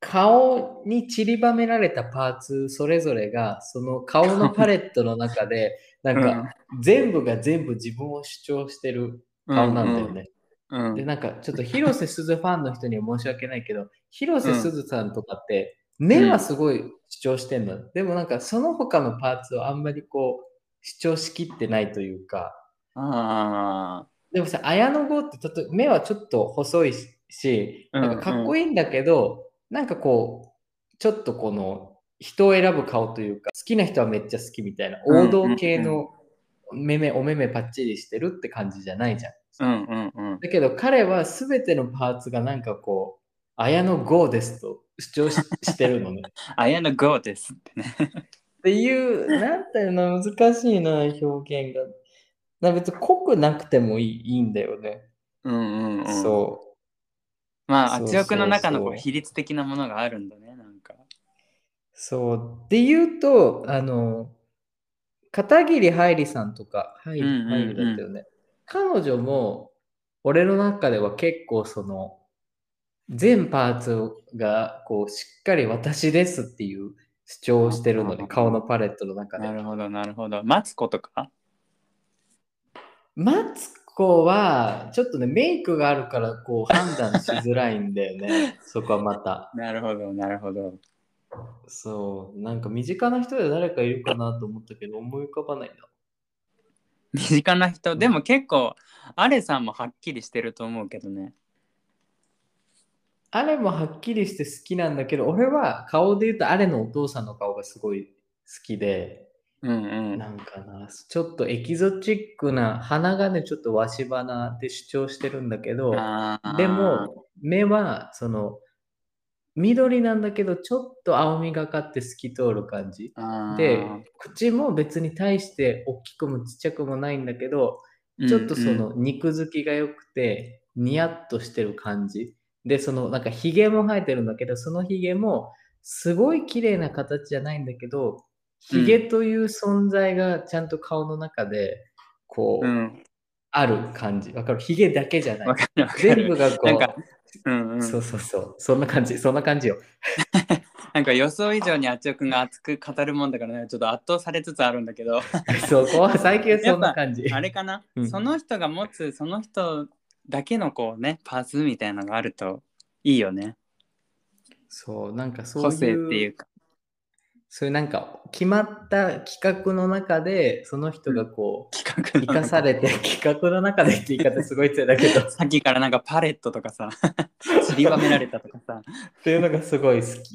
S2: 顔に散りばめられたパーツそれぞれがその顔のパレットの中で なんか全部が全部自分を主張してる顔なんだよね。
S1: うん。うん。
S2: でなんかちょっと広瀬すずファンの人には申し訳ないけど広瀬すずさんとかって目はすごい主張してんの。でもなんかその他のパーツをあんまりこう主張しきってないというか。
S1: あ
S2: でもさ、綾野剛ってちょっと目はちょっと細いし、
S1: うん
S2: なんかかっこいいんだけど、なんかこう、ちょっとこの人を選ぶ顔というか、好きな人はめっちゃ好きみたいな、
S1: うん
S2: 王道系の目目、お目目パッチリしてるって感じじゃないじゃん。
S1: あうんうんうん
S2: だけど彼は全てのパーツがなんかこう、綾野剛ですと主張ししてるのね。
S1: 綾野剛ですってね
S2: っていう、なんていうの、難しいな、表現が。な別に濃くなくてもいいいいんだよね。
S1: うんうんうん
S2: そう。
S1: まあ圧力の中のこ
S2: そう
S1: う比率的なものがあるんだねなんか
S2: そう。で言うと、あの、片桐はいりさんとか、はい、
S1: うんうん
S2: だったよね。彼女も、俺の中では結構その、全パーツがこうしっかり私ですっていう主張をしてるので、顔のパレットの中で
S1: な。るほどなるほどマツコとか？
S2: マツコは、ちょっとね、メイクがあるからこう判断しづらいんだよね。そこはまた。
S1: なるほどなるほど
S2: そう。なんか身近な人で誰かいるかなと思ったけど、思い浮かばないな。
S1: 身近な人？でも結構アレさんもはっきりしてると思うけどね
S2: あれもはっきりして好きなんだけど、俺は顔で言うとあれのお父さんの顔がすごい好きで、
S1: うんうん
S2: なんかな、ちょっとエキゾチックな、鼻がね、ちょっとわし鼻で主張してるんだけど、でも、目は、その、緑なんだけど、ちょっと青みがかって透き通る感じ。で、口も別に対して大きくもちっちゃくもないんだけど、ちょっとその肉づきが良くて、ニヤッとしてる感じ。で、そのなんかヒゲも生えてるんだけど、そのヒゲもすごい綺麗な形じゃないんだけど、ヒゲという存在がちゃんと顔の中で、こう、
S1: うん。
S2: ある感じ。わかる？ヒゲだけじゃない。全
S1: る
S2: 部がこう、
S1: なんかうんうん。
S2: そうそうそう、そんな感じ、そんな感じよ。
S1: なんか予想以上にあっちょくんが熱く語るもんだからね。ちょっと圧倒されつつあるんだけど。
S2: そう、こう最近はそんな感じ。
S1: あれかな、
S2: うん。
S1: その人が持つその人だけのこうねパーツみたいなのがあるといいよね。
S2: そう、なんかそういう。
S1: 個性っていうか。
S2: そういうなんか決まった企画の中でその人がこう
S1: 企画の
S2: 生かされて 企画の中でって言い方すごい強いだけど。っ
S1: さっきからなんかパレットとかさ 散りばめられたとかさ。
S2: ていうのがすごい好き。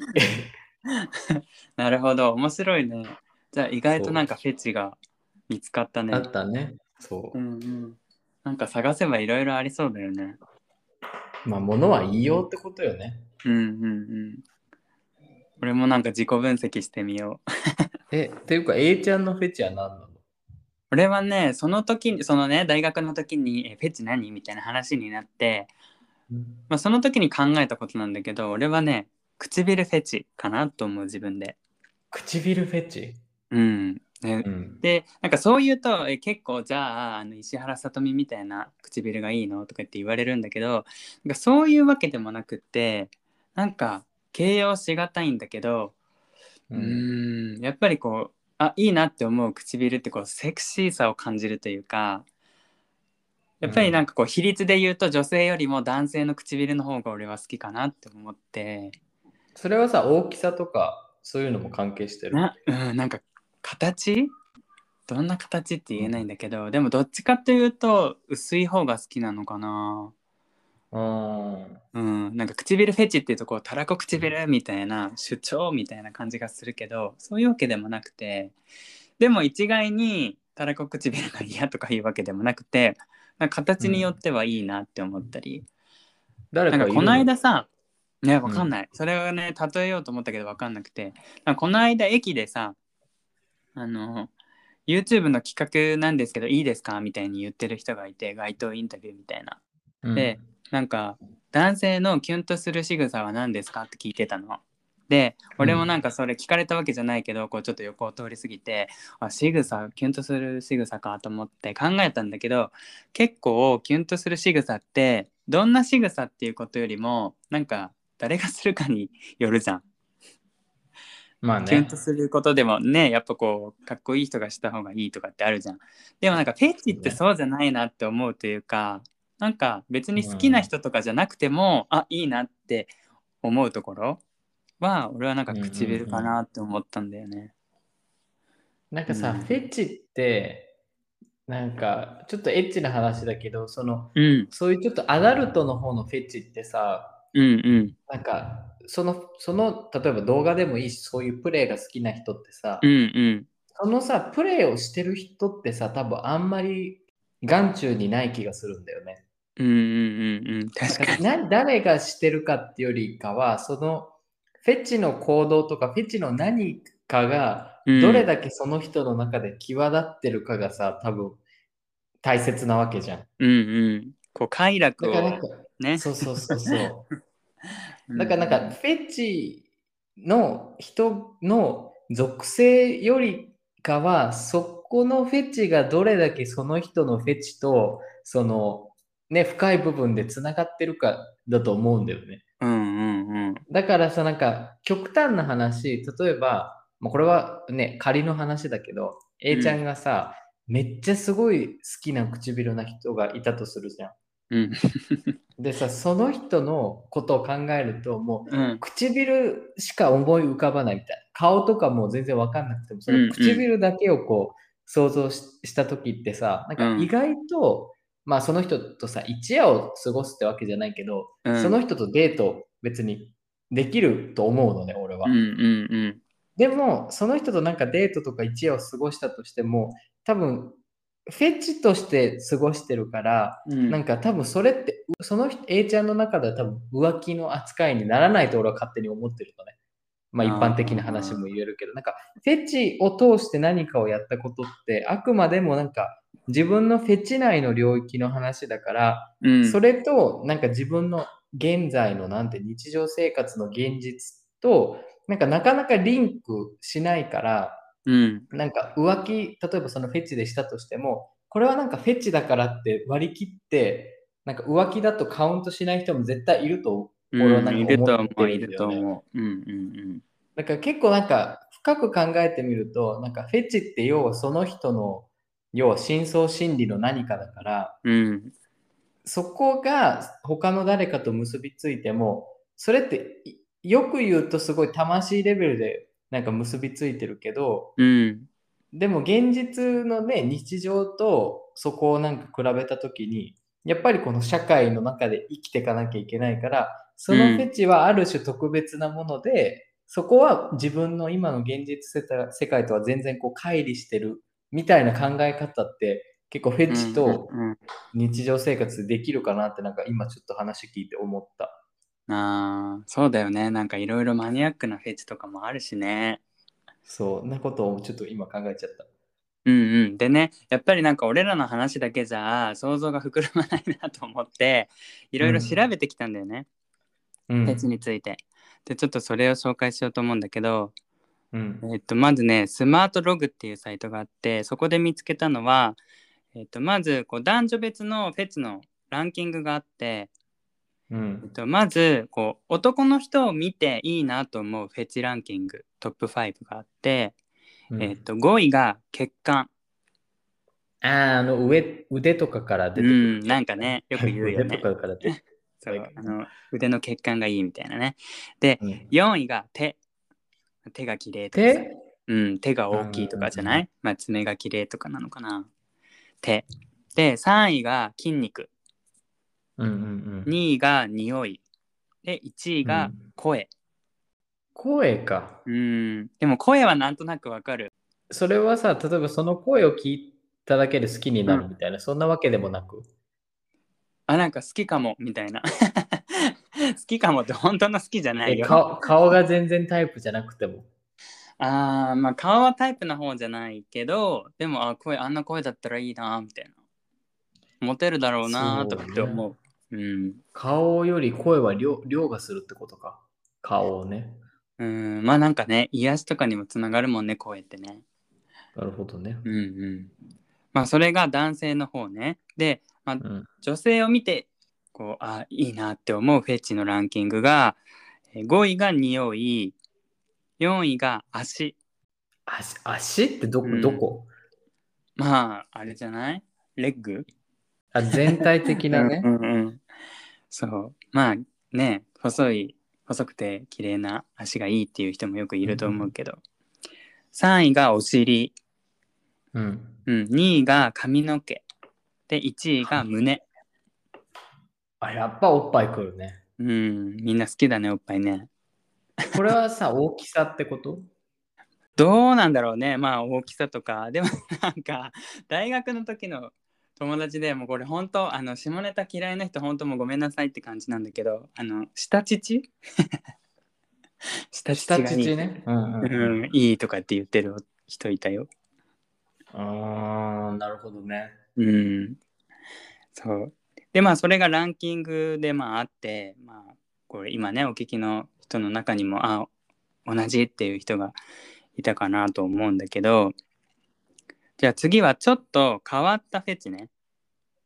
S1: なるほど。面白いね。じゃあ意外となんかフェチが見つかったね。
S2: あったね。そう。
S1: う。んうんなんか探せばいろいろありそうだよね。
S2: まあ物は言いようってことよね。
S1: うんうんうん。俺もなんか自己分析してみよう。
S2: え、っていうか A ちゃんのフェチは何なの？
S1: 俺はねその時にそのね大学の時にえフェチ何？みたいな話になって、まあ、その時に考えたことなんだけど俺はね唇フェチかなと思う自分で。
S2: 唇フェチ？
S1: うんね
S2: うん。
S1: でなんかそう言うとえ結構じゃああの石原さとみみたいな唇がいいのとかって言われるんだけどなんかそういうわけでもなくってなんか形容しがたいんだけどうーんやっぱりこうあいいなって思う唇ってこうセクシーさを感じるというかやっぱりなんかこう比率で言うと女性よりも男性の唇の方が俺は好きかなって思って
S2: それはさ、大きさとか、そういうのも関係してる。
S1: な,、うん、なんか形？どんな形って言えないんだけど、でもどっちかというと薄い方が好きなのかな。
S2: うん。
S1: うん。なんか唇フェチっていうとこうたらこ唇みたいな主張みたいな感じがするけどそういうわけでもなくてでも一概にたらこ唇が嫌とかいうわけでもなくてなんか形によってはいいなって思ったり、
S2: 誰かいる
S1: なんかこの間さねわかんない、それをね例えようと思ったけどわかんなくて。なんかこの間駅でさあの YouTube の企画なんですけどいいですか？みたいに言ってる人がいて街頭インタビューみたいな
S2: うん
S1: でなんか男性のキュンとする仕草は何ですかって聞いてたの。で俺もなんかそれ聞かれたわけじゃないけど、こうちょっと横を通り過ぎてあ仕草キュンとする仕草かと思って考えたんだけど結構キュンとする仕草ってどんな仕草っていうことよりもなんか誰がするかによるじゃん。
S2: まあね
S1: キュンと。することでもねやっぱこうかっこいい人がした方がいいとかってあるじゃん。でもなんかフェチってそうじゃないなって思うというかなんか別に好きな人とかじゃなくても、あいいなって思うところは俺はなんか唇かなって思ったんだよね。
S2: なんかさ、
S1: うん
S2: フェチって、なんか、ちょっとエッチな話だけど、その、
S1: うん
S2: そういうちょっとアダルトの方のフェチってさ、
S1: うんうん
S2: なんか、その、その、例えば動画でもいいし、そういうプレイが好きな人ってさ、
S1: うんうん
S2: そのさ、プレイをしてる人ってさ、多分あんまり眼中にない気がするんだよね。
S1: うんうんうんうん確かに。
S2: な誰がしてるかってよりかは、そのフェチの行動とか、フェチの何かが、
S1: うん
S2: どれだけその人の中で際立ってるかがさ、多分大切なわけじゃん。
S1: うんうんこう快楽をね。
S2: そうそうそうそう。
S1: うん
S2: だからなんか、フェチの人の属性よりかは、そこのフェチがどれだけその人のフェチと、その、ね、深い部分でつながってるかだと思うんだよね。
S1: うんうんうん
S2: だからさ、なんか、極端な話、例えば、まあ、これはね、仮の話だけど、A ちゃんがさ、めっちゃすごい好きな唇な人がいたとするじゃん。
S1: うん
S2: でさ、その人のことを考えると、もう、
S1: うん。
S2: 唇しか思い浮かばないみたいな。顔とかも全然わかんなくても、そ
S1: うんうん。
S2: の唇だけをこう、想像しした時ってさ、なんか
S1: うん。
S2: 意外と、まあその人とさ、一夜を過ごすってわけじゃないけど、
S1: うん。
S2: その人とデート別にできると思うのね、俺は。
S1: うんうんうん。
S2: でも、その人となんかデートとか一夜を過ごしたとしても、多分、フェチとして過ごしてるから、
S1: うん。
S2: なんか多分それって、その人 A ちゃんの中では多分浮気の扱いにならないと俺は勝手に思ってるのね。まあ一般的な話も言えるけど、なんかフェチを通して何かをやったことって、あくまでもなんか自分のフェチ内の領域の話だから、
S1: うん。
S2: それとなんか自分の現在のなんて日常生活の現実となんかなかなかリンクしないから
S1: うん。
S2: なんか浮気例えばそのフェチでしたとしてもこれはなんかフェチだからって割り切ってなんか浮気だとカウントしない人も絶対いると
S1: うん
S2: 俺はなんか思って
S1: 思ういる
S2: るんだよね。
S1: と思う。うんうん
S2: だから結構なんか深く考えてみるとなんかフェチって要はその人の要は深層心理の何かだから
S1: うん。うん
S2: そこが他の誰かと結びついても、それっていよく言うとすごい魂レベルでなんか結びついてるけど、
S1: うん
S2: でも現実のね、日常とそこをなんか比べたときに、やっぱりこの社会の中で生きていかなきゃいけないから、そのフェチはある種特別なもので、そこは自分の今の現実世界世界とは全然こう乖離してるみたいな考え方って結構フェチと
S1: うんうん
S2: 日常生活できるかなってなんか今ちょっと話聞いて思った。
S1: あーそうだよね。なんかいろいろマニアックなフェチとかもあるしね。
S2: そうなことをちょっと今考えちゃった。
S1: うんうん。でねやっぱりなんか俺らの話だけじゃ想像が膨らまないなと思っていろいろ調べてきたんだよね、
S2: うん。
S1: フェチについて。でちょっとそれを紹介しようと思うんだけど
S2: うん。
S1: えっと、まずね、スマートログっていうサイトがあって、そこで見つけたのは、えっと、まずこう男女別のフェチのランキングがあって、
S2: うん。
S1: えっと、まずこう男の人を見ていいなと思うフェチランキングトップ5があって、
S2: うん。
S1: えっと5位が血管。
S2: ああ、あの上、腕とかから出
S1: う
S2: てくる。
S1: んなんかねよく言うよね。
S2: 腕とかから出て
S1: そうあの腕の血管がいいみたいなね。で
S2: くる。
S1: 4位が手。手が綺麗とかさ。
S2: 手？
S1: うん、手が大きいとかじゃない、まあ、爪が綺麗とかなのかな。手。で3位が筋肉
S2: うんうんうん。
S1: 2位が匂い。で1位が声。
S2: 声か。
S1: うん。でも声はなんとなくわかる。
S2: それはさ、例えばその声を聞いただけで好きになるみたいな、そんなわけでもなく？
S1: あなんか好きかもみたいな。好きかもって本当の好きじゃないよ。
S2: え顔顔が全然タイプじゃなくても。
S1: あーまあ顔はタイプな方じゃないけどでもあ声あんな声だったらいいなみたいな。モテるだろうなとかって思ううん。
S2: 顔より声は量量がするってことか。顔をね。
S1: うん。まあなんかね癒しとかにもつながるもんね声ってね。
S2: なるほどね。
S1: うんうん。まあそれが男性の方ね。で、まあ、
S2: うん。
S1: 女性を見てこうあいいなって思うフェチのランキングがえー5位が匂い4位が足。
S2: 足？足ってどこ、
S1: うん。
S2: どこ？
S1: まああれじゃない？レッグ？
S2: あ全体的なね。
S1: う。んうんうん。そう。まあね細い細くて綺麗な足がいいっていう人もよくいると思うけど、3位がお尻、
S2: うん。
S1: うん、2位が髪の毛。で1位が胸。
S2: あ、やっぱおっぱいくるね。
S1: うん。みんな好きだねおっぱいね。
S2: これはさ、大きさってこと？
S1: どうなんだろうね。まあ大きさとか。でもなんか大学の時の友達でもうこれ本当あの下ネタ嫌いな人本当もうごめんなさいって感じなんだけどあの下乳 下乳
S2: 下
S1: がいい
S2: 乳ね。うんうん
S1: う
S2: うん。
S1: ん、いいとかって言ってる人いたよ。
S2: ああ、なるほどね。
S1: うん。そう。で、まあ、それがランキングで、まあ、あって、まあ、これ今ね、お聞きの人の中にも、あ、同じっていう人がいたかなと思うんだけど、じゃあ次はちょっと変わったフェチね。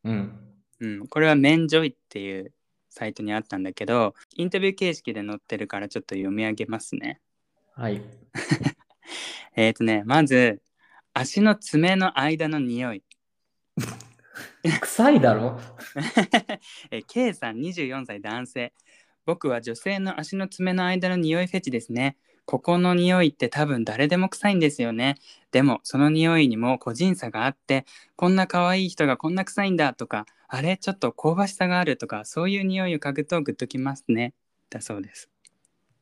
S2: うん。
S1: うん。これはメンジョイっていうサイトにあったんだけど、インタビュー形式で載ってるからちょっと読み上げますね。
S2: はい。
S1: えっ、とね、まず、足の爪の間の匂い。
S2: 臭いだろ？
S1: えー K さん24歳男性僕は女性の足の爪の間の匂いフェチですねここの匂いって多分誰でも臭いんですよね。でもその匂いにも個人差があってこんな可愛い人がこんな臭いんだとかあれちょっと香ばしさがあるとかそういう匂いを嗅ぐとグッときますね。だそうです。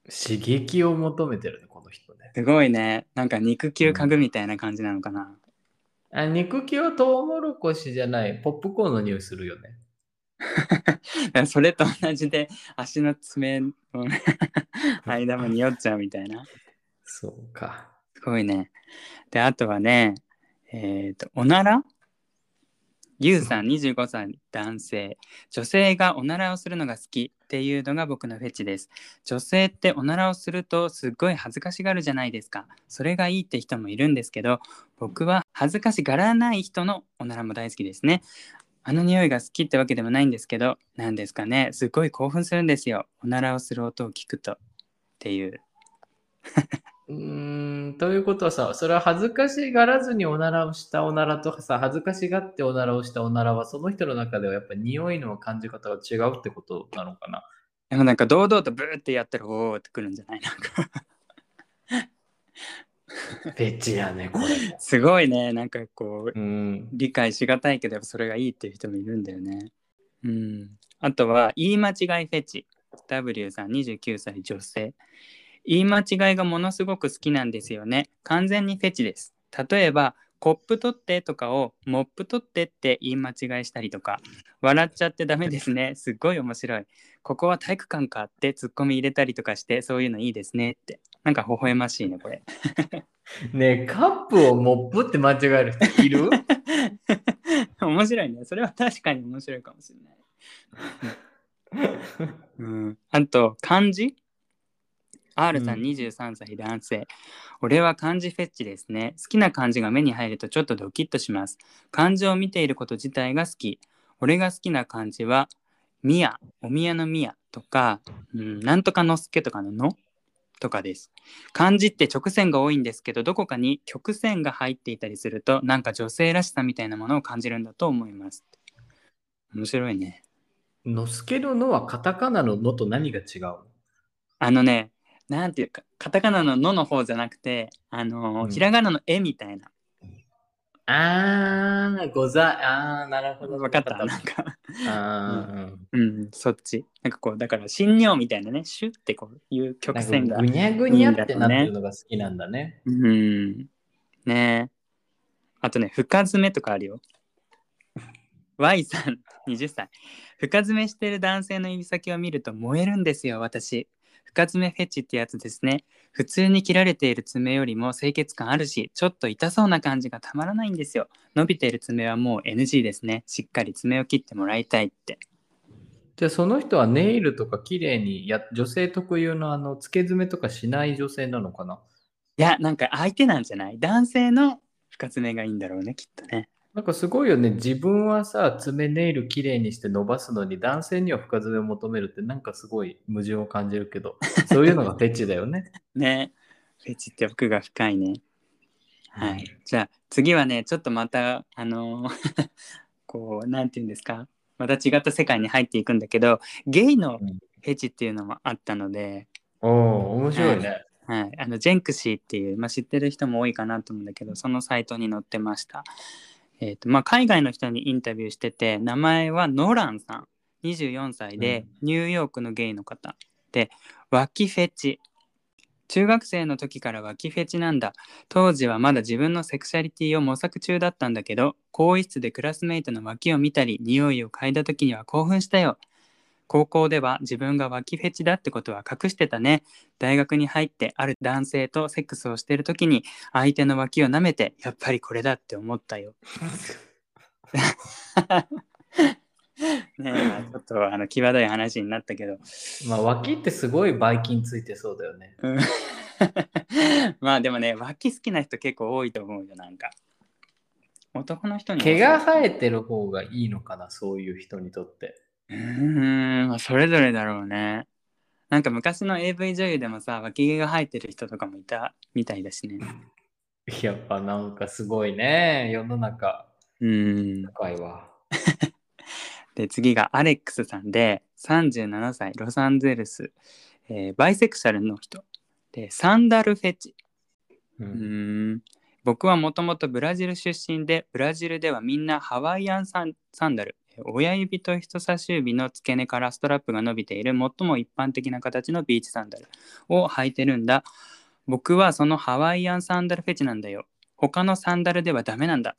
S2: 刺激を求めてるね、この人ね。
S1: すごいね。なんか肉球嗅ぐみたいな感じなのかな、
S2: あ肉球はトウモロコシじゃない、ポップコーンの匂いするよね。
S1: それと同じで足の爪の間も匂っちゃうみたいな
S2: そうか。
S1: すごいね。で、あとはね、えっ、と、おなら？ゆうさん25歳男性。女性がおならをするのが好きっていうのが僕のフェチです。女性っておならをするとすっごい恥ずかしがるじゃないですか。それがいいって人もいるんですけど、僕は恥ずかしがらない人のおならも大好きですね。あの匂いが好きってわけでもないんですけど、なんですかね、すっごい興奮するんですよ。おならをする音を聞くと。っていう。
S2: うーん、ということはさ、それは恥ずかしがらずにおならをしたおならとかさ、恥ずかしがっておならをしたおならは、その人の中ではやっぱ匂いの感じ方が違うってことなのかな。
S1: でもなんか堂々とブーってやったらおーってくるんじゃない？なんか
S2: フェチやね、これも。
S1: すごいねなんかこう
S2: うん。
S1: 理解しがたいけどやっぱそれがいいっていう人もいるんだよね。うん。あとは言い間違いフェチ W さん29歳女性言い間違いがものすごく好きなんですよね完全にフェチです例えばコップ取ってとかをモップ取ってって言い間違いしたりとか笑っちゃってダメですねすっごい面白いここは体育館かってツッコミ入れたりとかしてそういうのいいですねってなんか微笑ましいねこれ。
S2: ねえカップをモップって間違える人いる？
S1: 面白いね。それは確かに面白いかもしれない。うん、あと漢字？R さん
S2: うん。
S1: 23歳男性、俺は漢字フェッチですね。好きな漢字が目に入るとちょっとドキッとします。漢字を見ていること自体が好き。俺が好きな漢字は宮お宮の宮とか、うん、なんとかのすけとかののとかです。漢字って直線が多いんですけど、どこかに曲線が入っていたりすると、なんか女性らしさみたいなものを感じるんだと思います。面白いね。
S2: のすけののはカタカナののと何が違う？
S1: あのね、なんていうか、カタカナののの方じゃなくて、あのー
S2: うん
S1: ひらがなの絵みたいな。
S2: あー、ござい、あー、なるほど。
S1: わかったなんか、
S2: あー、うん。
S1: うん、そっち。なんかこう、だから、新尿みたいなね、シュッてこういう曲線が。
S2: ぐにゃぐにゃってなってるのが好きなんだね。
S1: うん。ねえ。あとね、深爪とかあるよ。Y さん、20歳。深爪してる男性の指先を見ると燃えるんですよ、私。深爪フェチってやつですね。普通に切られている爪よりも清潔感あるし、ちょっと痛そうな感じがたまらないんですよ。伸びている爪はもう NG ですね。しっかり爪を切ってもらいたいって。
S2: じゃあその人はネイルとか綺麗にや、女性特有のあの、付け爪とかしない女性なのかな？い
S1: や、なんか相手なんじゃない？男性の深爪がいいんだろうね、きっとね。
S2: なんかすごいよね。自分はさ、爪ネイル綺麗にして伸ばすのに、男性には深爪を求めるって、なんかすごい矛盾を感じるけど、そういうのがフェチだよね。
S1: ね。フェチって奥が深いね。はい。じゃあ次はね、ちょっとまた、あのー こう、なんていうんですか、また違った世界に入っていくんだけど、ゲイの
S2: うん
S1: フェチっていうのもあったので、
S2: おお面白いね。
S1: はい、あのジェンクシーっていう、まあ、知ってる人も多いかなと思うんだけどそのサイトに載ってました、えーとまあ、海外の人にインタビューしてて名前はノランさん。24歳で、ニューヨークのゲイの方で脇フェチ。中学生の時から脇フェチなんだ。当時はまだ自分のセクシャリティを模索中だったんだけど更衣室でクラスメイトの脇を見たり匂いを嗅いだ時には興奮したよ高校では自分が脇フェチだってことは隠してたね大学に入ってある男性とセックスをしている時に相手の脇を舐めてやっぱりこれだって思ったよ。ねちょっとあの際どい話になったけど
S2: まあ、脇ってすごいばい菌ついてそうだよね。
S1: うん まあでもね脇好きな人結構多いと思うよなんか男の人にも
S2: 毛が生えてる方がいいのかな、そういう人にとって。
S1: うーんまあそれぞれだろうね。なんか昔の AV 女優でもさ脇毛が生えてる人とかもいたみたいだしね。
S2: やっぱなんかすごいね、世の中、
S1: うーん。
S2: 深いわ。
S1: で次がアレックスさんで37歳ロサンゼルス、えーバイセクシャルの人。でサンダルフェチ。
S2: う
S1: うーん。僕はもともとブラジル出身でブラジルではみんなハワイアンサンサンダル。えー親指と人差し指の付け根からストラップが伸びている最も一般的な形のビーチサンダルを履いてるんだ。僕はそのハワイアンサンダルフェチなんだよ。他のサンダルではダメなんだ。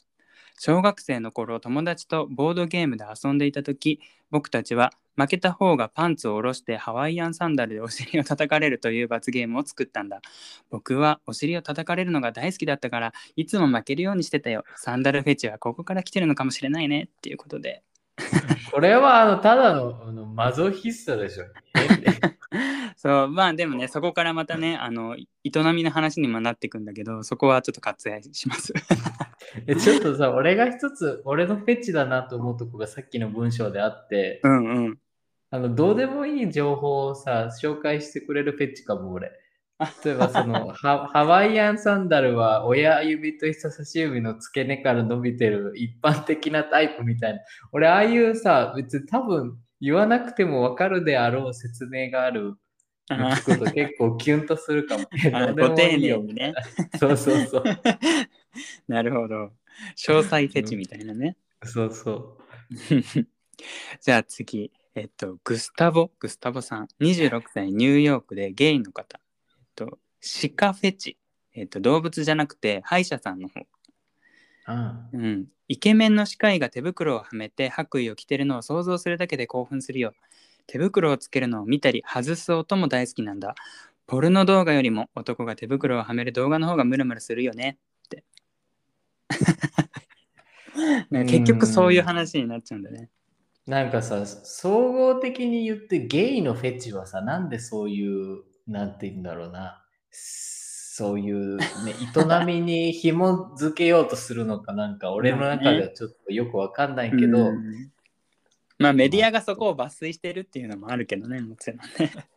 S1: 小学生の頃友達とボードゲームで遊んでいた時僕たちは負けた方がパンツを下ろしてハワイアンサンダルでお尻を叩かれるという罰ゲームを作ったんだ。僕はお尻を叩かれるのが大好きだったからいつも負けるようにしてたよ。サンダルフェチはここから来てるのかもしれないね。っていうことで。
S2: これはあのただのあのマゾヒストでしょ。
S1: そうまあでもねそこからまたねあの営みの話にもなっていくんだけどそこはちょっと割愛します
S2: えちょっとさ、俺が一つ、俺のフェチだなと思うとこがさっきの文章であって、
S1: うんうん
S2: あの、どうでもいい情報をさ、紹介してくれるフェチかも、俺。例えば、そのハ、ハワイアンサンダルは親指と人差し指の付け根から伸びてる一般的なタイプみたいな。俺、ああいうさ、別に多分言わなくてもわかるであろう説明があるくと結構キュンとするかも。
S1: ご丁寧にね
S2: そうそうそう。
S1: なるほど詳細フェチみたいなね
S2: そうそ
S1: じゃあ次、えっと、グスタボ、グスタボさん、26歳、ニューヨークでゲイの方。と、シカフェチ。えっと、動物じゃなくて、歯医者さんの方。
S2: う。あ
S1: うん。イケメンの歯科医が手袋をはめて白衣を着てるのを想像するだけで興奮するよ。手袋をつけるのを見たり、外す音も大好きなんだ。ポルノ動画よりも男が手袋をはめる動画の方がムルムルするよねって。なんか結局そういう話になっちゃうんだね。
S2: なんかさ、総合的に言ってゲイのフェチはさ、なんでそういう、なんて言うんだろうな、そういう、ね、営みに紐づけようとするのかなんか、俺の中ではちょっとよくわかんないけど、
S1: うん。まあメディアがそこを抜粋してるっていうのもあるけどねもちろんね。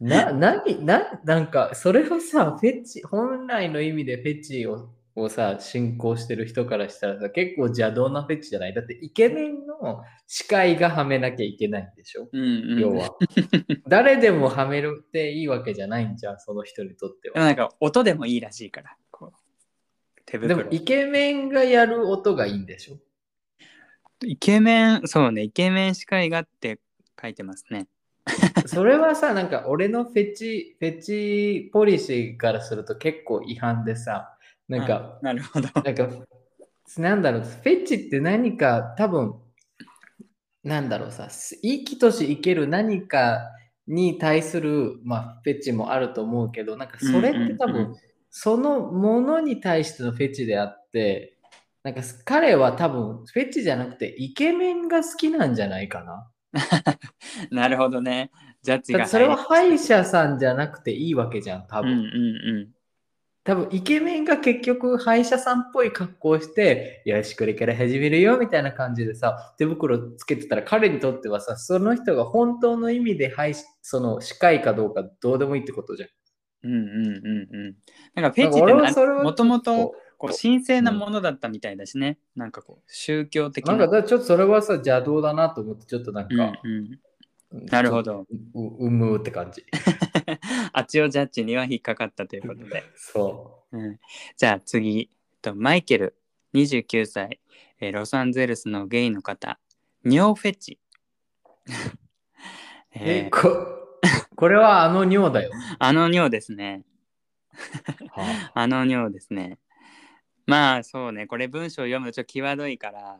S2: な、なに、な、なんか、それはさ、フェチ、本来の意味でフェチををさ、信仰してる人からしたらさ、結構邪道なフェチじゃない？だって、イケメンの視界がはめなきゃいけないんでしょ？
S1: うんうん。
S2: 要は。誰でもはめるっていいわけじゃないんじゃん、その人にとっては。
S1: なんか音でもいいらしいから。こう手袋。
S2: でも、イケメンがやる音がいいんでしょ？
S1: イケメン、そうね、イケメン司会がって書いてますね。
S2: それはさ、なんか俺のフェチ、フェチポリシーからすると結構違反でさ、なんか、
S1: あなるほど。
S2: なんか、なんだろう、フェチって何か多分、なんだろうさ、生きとし生ける何かに対する、まあ、フェチもあると思うけど、なんかそれって多分、
S1: うんうんうん
S2: そのものに対してのフェチであって、なんか彼は多分フェチじゃなくてイケメンが好きなんじゃないかな。
S1: なるほどね。ジャッジが
S2: だってそれは歯
S1: い
S2: 医者さんじゃなくていいわけじゃん、多分。
S1: うんうんうん。
S2: 多分イケメンが結局歯医者さんっぽい格好をして、よし、これから始めるよみたいな感じでさ、手袋つけてたら彼にとってはさ、その人が本当の意味で歯医その歯科医かどうかどうでもいいってことじゃん。
S1: うんうんうんうん。なんかフェチっ
S2: それは
S1: てもともと
S2: こ
S1: こう神聖なものだったみたいだしね。なんかこう宗教的
S2: うなんかちょっとそれはさ、邪道だなと思って、ちょっとなん
S1: うん
S2: か、
S1: うん、なるほど。
S2: ううむって感じ。
S1: あっちをジャッジには引っかかったということで。
S2: そ
S1: ううん、じゃあ次、とマイケル、29歳、えロサンゼルスのゲイの方、尿フェチ。えー
S2: ここれはあの尿だよ。
S1: あの尿ですね。あの尿ですね。まあそうね、これ文章読むとちょっと際どいから、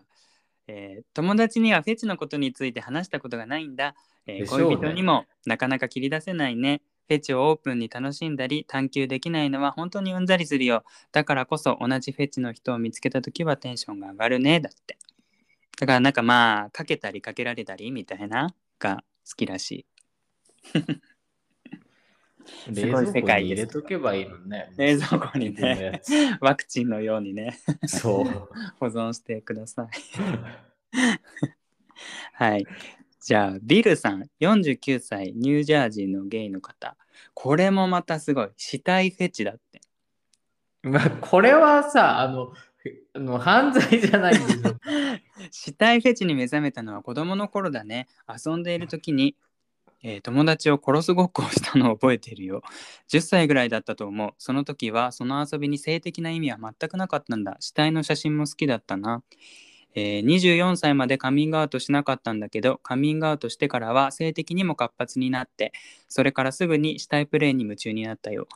S1: えー友達にはフェチのことについて話したことがないんだ。えー恋人にもなかなか切り出せないね。フェチをオープンに楽しんだり探求できないのは本当にうんざりするよ。だからこそ同じフェチの人を見つけたときはテンションが上がるね。だって。だからなんかまあかけたりかけられたりみたいなが好きらしい。
S2: 冷
S1: すごい世界
S2: 入れとけばいいのね。
S1: 冷蔵庫にね、
S2: つ
S1: ワクチンのようにね、
S2: そう。
S1: 保存してください。はい。じゃあ、ビルさん、49歳、ニュージャージーのゲイの方。これもまたすごい。死体フェチだって。
S2: まあ、これはさ、あの、あの犯罪じゃないんでしょ。
S1: 死体フェチに目覚めたのは子供の頃だね。遊んでいる時に、えー友達を殺すごっこをしたのを覚えているよ。10歳ぐらいだったと思う。その時はその遊びに性的な意味は全くなかったんだ。死体の写真も好きだったな。えー24歳までカミングアウトしなかったんだけどカミングアウトしてからは性的にも活発になってそれからすぐに死体プレイに夢中になったよ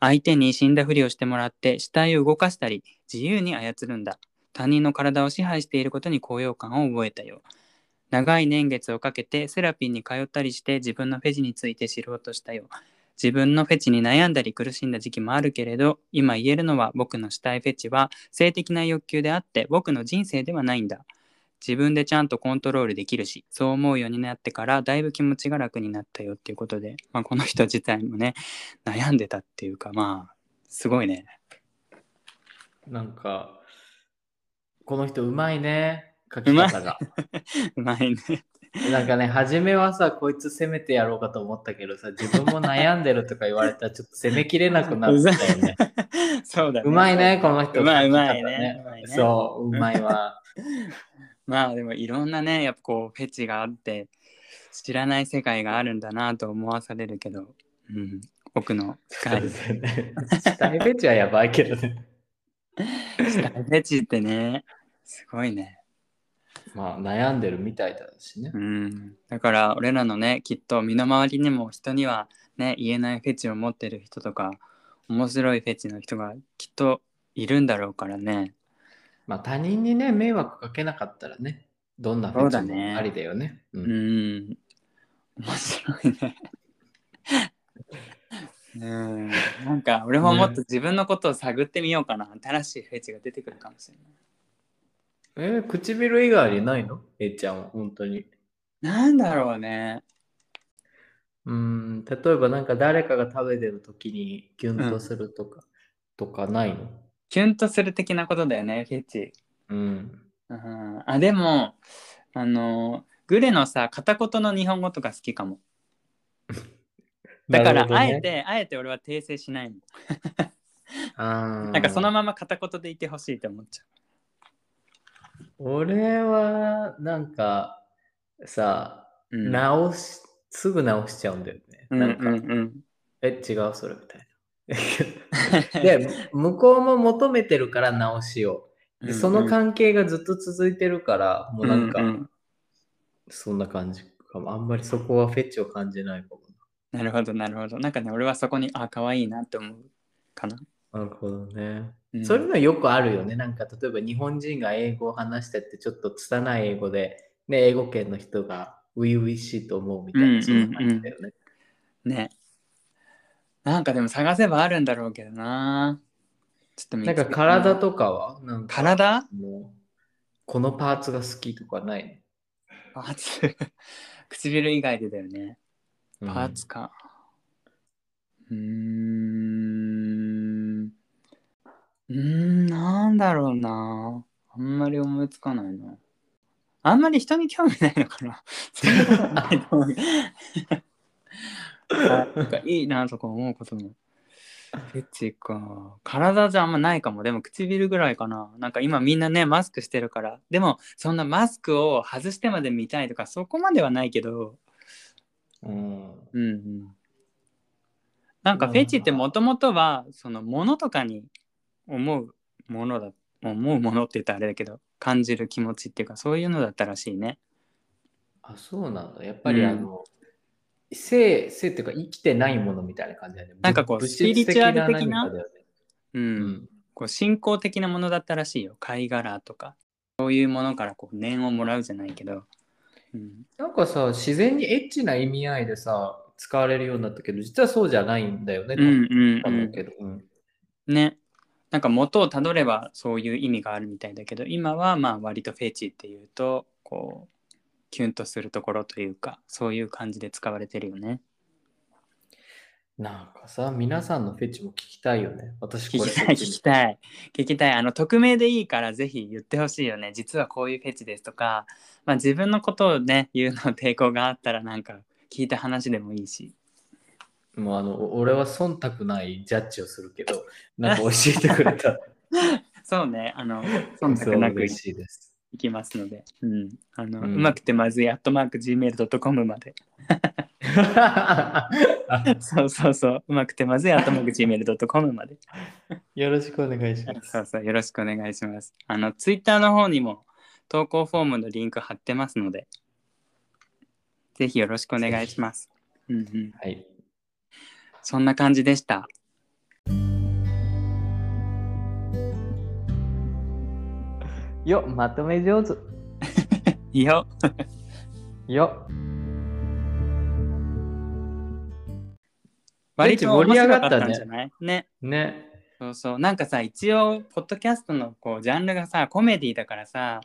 S1: 相手に死んだふりをしてもらって死体を動かしたり自由に操るんだ他人の体を支配していることに高揚感を覚えたよ長い年月をかけてセラピーに通ったりして自分のフェチについて知ろうとしたよ。自分のフェチに悩んだり苦しんだ時期もあるけれど今言えるのは僕のしたいフェチは性的な欲求であって僕の人生ではないんだ。自分でちゃんとコントロールできるしそう思うようになってからだいぶ気持ちが楽になったよ。っていうことで、まあ、この人自体もね悩んでたっていうかまあすごいね。
S2: なんか、この人うまいね、書き方が。
S1: うまい。ね。
S2: なんかね、初めはさ、こいつ攻めてやろうかと思ったけどさ、自分も悩んでるとか言われたらちょっと攻めきれなくなったよね。
S1: そうだね。
S2: うまいね、この人。
S1: うまいうまいね。
S2: そう、うまいわ。
S1: まあでもいろんなねやっぱこうフェチがあって知らない世界があるんだなと思わされるけど、うん、奥の深い
S2: 死体フェチはやばいけどね。
S1: フェチってねすごいね、
S2: まあ、悩んでるみたいだしね。
S1: う。ん、だから俺らのねきっと身の回りにも人にはね言えないフェチを持ってる人とか面白いフェチの人がきっといるんだろうからね。
S2: まあ、他人にね、迷惑かけなかったらね、どんなフェチもありだよね。う
S1: うんん。面白いね。うん。なんか俺ももっと自分のことを探ってみようかな、新しいフェチが出てくるかもしれない
S2: えー唇以外にないの？えいちゃんは、本当に。
S1: なんだろうね。
S2: うん、例えばなんか誰かが食べてる時にキュンとするとか、とかないの？
S1: キュンとする的なことだよねフェチ。
S2: うん。
S1: うん。あでもあのグレのさ片言の日本語とか好きかも。だから、
S2: ね
S1: あえて、あえて俺は訂正しないの。
S2: あー。
S1: なんかそのまま片言でいてほしいと思っちゃ
S2: 俺は、なんか、さ、
S1: う。うん、
S2: 直し、すぐ直しちゃうんだよね。
S1: うん
S2: なんか、
S1: うんうん。
S2: え、違う、それみたいな。で、向こうも求めてるから直しを。で、その関係がずっと続いてるから、もうなんか、
S1: うんうん
S2: そんな感じかも。あんまりそこはフェッチを感じないかも。
S1: なるほど、なるほど。なんかね、俺はそこに、あ、可愛いなって思うかな。
S2: なるほどね。
S1: うん
S2: そういうのよくあるよね。なんか例えば日本人が英語を話しててちょっと拙い英語で、ね、英語圏の人が初々しいと思うみたいな、な感じだよね。
S1: ね。なんかでも探せばあるんだろうけどな。ちょっと
S2: なんか体とかは？なんか
S1: 体？
S2: もうこのパーツが好きとかない
S1: パーツ？唇以外でだよね。
S2: の
S1: パーツか。うーん。うーん、なんだろうな。あんまり思いつかないな。あんまり人に興味ないのかな。そんなことないと思うあなんかいいなとか思うことも。フェチか。体じゃあんまないかも。でも唇ぐらいかな。なんか今みんなね、マスクしてるから。でもそんなマスクを外してまで見たいとかそこまではないけど。
S2: うん。
S1: うんうん。なんかフェチってもともとはそのものとかに思うものだ思うものって言ったらあれだけど感じる気持ちっていうかそういうのだったらしいね。
S2: あ、そうなんだ。やっぱり
S1: うん
S2: あの、性、性っていうか生きてないものみたいな感じだよね。
S1: なんかこう
S2: 物
S1: スピリチュアル的な？
S2: ね
S1: うん。
S2: うん。
S1: こう信仰的なものだったらしいよ。貝殻とかそういうものからこう念をもらうじゃないけど。うん、
S2: なんかさ、自然にエッチな意味合いでさ、使われるようになったけど、実はそうじゃないんだよね。
S1: うんうんうん。
S2: うん
S1: ね。なんか元をたどればそういう意味があるみたいだけど今はまあ割とフェチっていうとこうキュンとするところというかそういう感じで使われてるよね。
S2: なんかさ、皆さんのフェチも聞きたいよね。私
S1: 聞きたい聞きたい。聞きたい。あの匿名でいいからぜひ言ってほしいよね。実はこういうフェチですとか、まあ、自分のことをね言うの抵抗があったらなんか聞いた話でもいいし
S2: もうあの、お俺は忖度ないジャッジをするけど、なんか教えてくれた。
S1: そうねあの忖度なく
S2: いです。
S1: いきますので、うん、あの、
S2: う
S1: うんまくてまずいアットマーク Gmail.com まで。そうそうそう。うまくてまずいアットマーク Gmail.com まで。
S2: よろしくお願いします。
S1: そうそうよろしくお願いします。あの Twitter の方にも投稿フォームのリンク貼ってますので。ぜひよろしくお願いします。うんうん。
S2: はい。
S1: そんな感じでした
S2: よ、まとめ上手。
S1: よ
S2: よ。
S1: 割と
S2: 盛り上がった
S1: んじゃない？ね
S2: ね。
S1: そうそうなんかさ一応ポッドキャストのこうジャンルがさコメディだからさ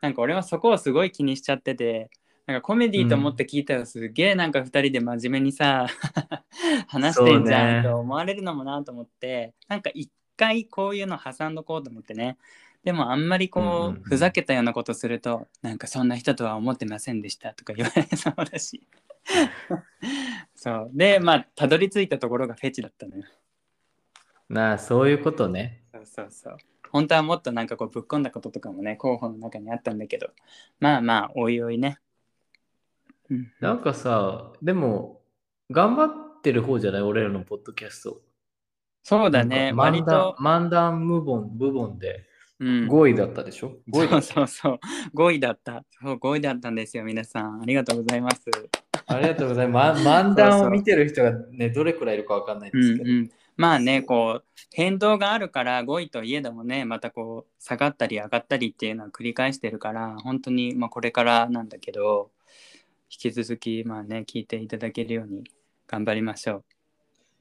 S1: なんか俺はそこをすごい気にしちゃっててなんかコメディと思って聞いたらすげえなんか2人で真面目にさ 話してんじゃ
S2: んね。
S1: と思われるのもなと思って、なんか一回こういうの挟んどこうと思ってね。でもあんまりこう,、ふざけたようなことするとなんかそんな人とは思ってませんでしたとか言われそうだし。そう。でまあたどり着いたところがフェチだったのよ。
S2: なあ、そういうことね。
S1: そうそうそう。本当はもっとなんかこうぶっ込んだこととかもね、候補の中にあったんだけど、まあまあ、おいおいね。うん、
S2: なんかさ、でも、頑張ってる方じゃない？俺らのポッドキャスト。
S1: そうだね、割と、
S2: 漫談、無言、部門で
S1: うん、
S2: 5位だったでしょ、?5 位
S1: そう
S2: だった
S1: そうそう、5位 だった。そう、5位だったんですよ、皆さん。ありがとうございます。
S2: ありがとうございます。ま 漫談を見てる人がね、どれくらいいるかわかんないですけど。
S1: うんうん、まあね、こう、変動があるから5位といえどもね、またこう、下がったり上がったりっていうのは繰り返してるから、本当に、まあこれからなんだけど、引き続き、まあね、聞いていただけるように頑張りましょ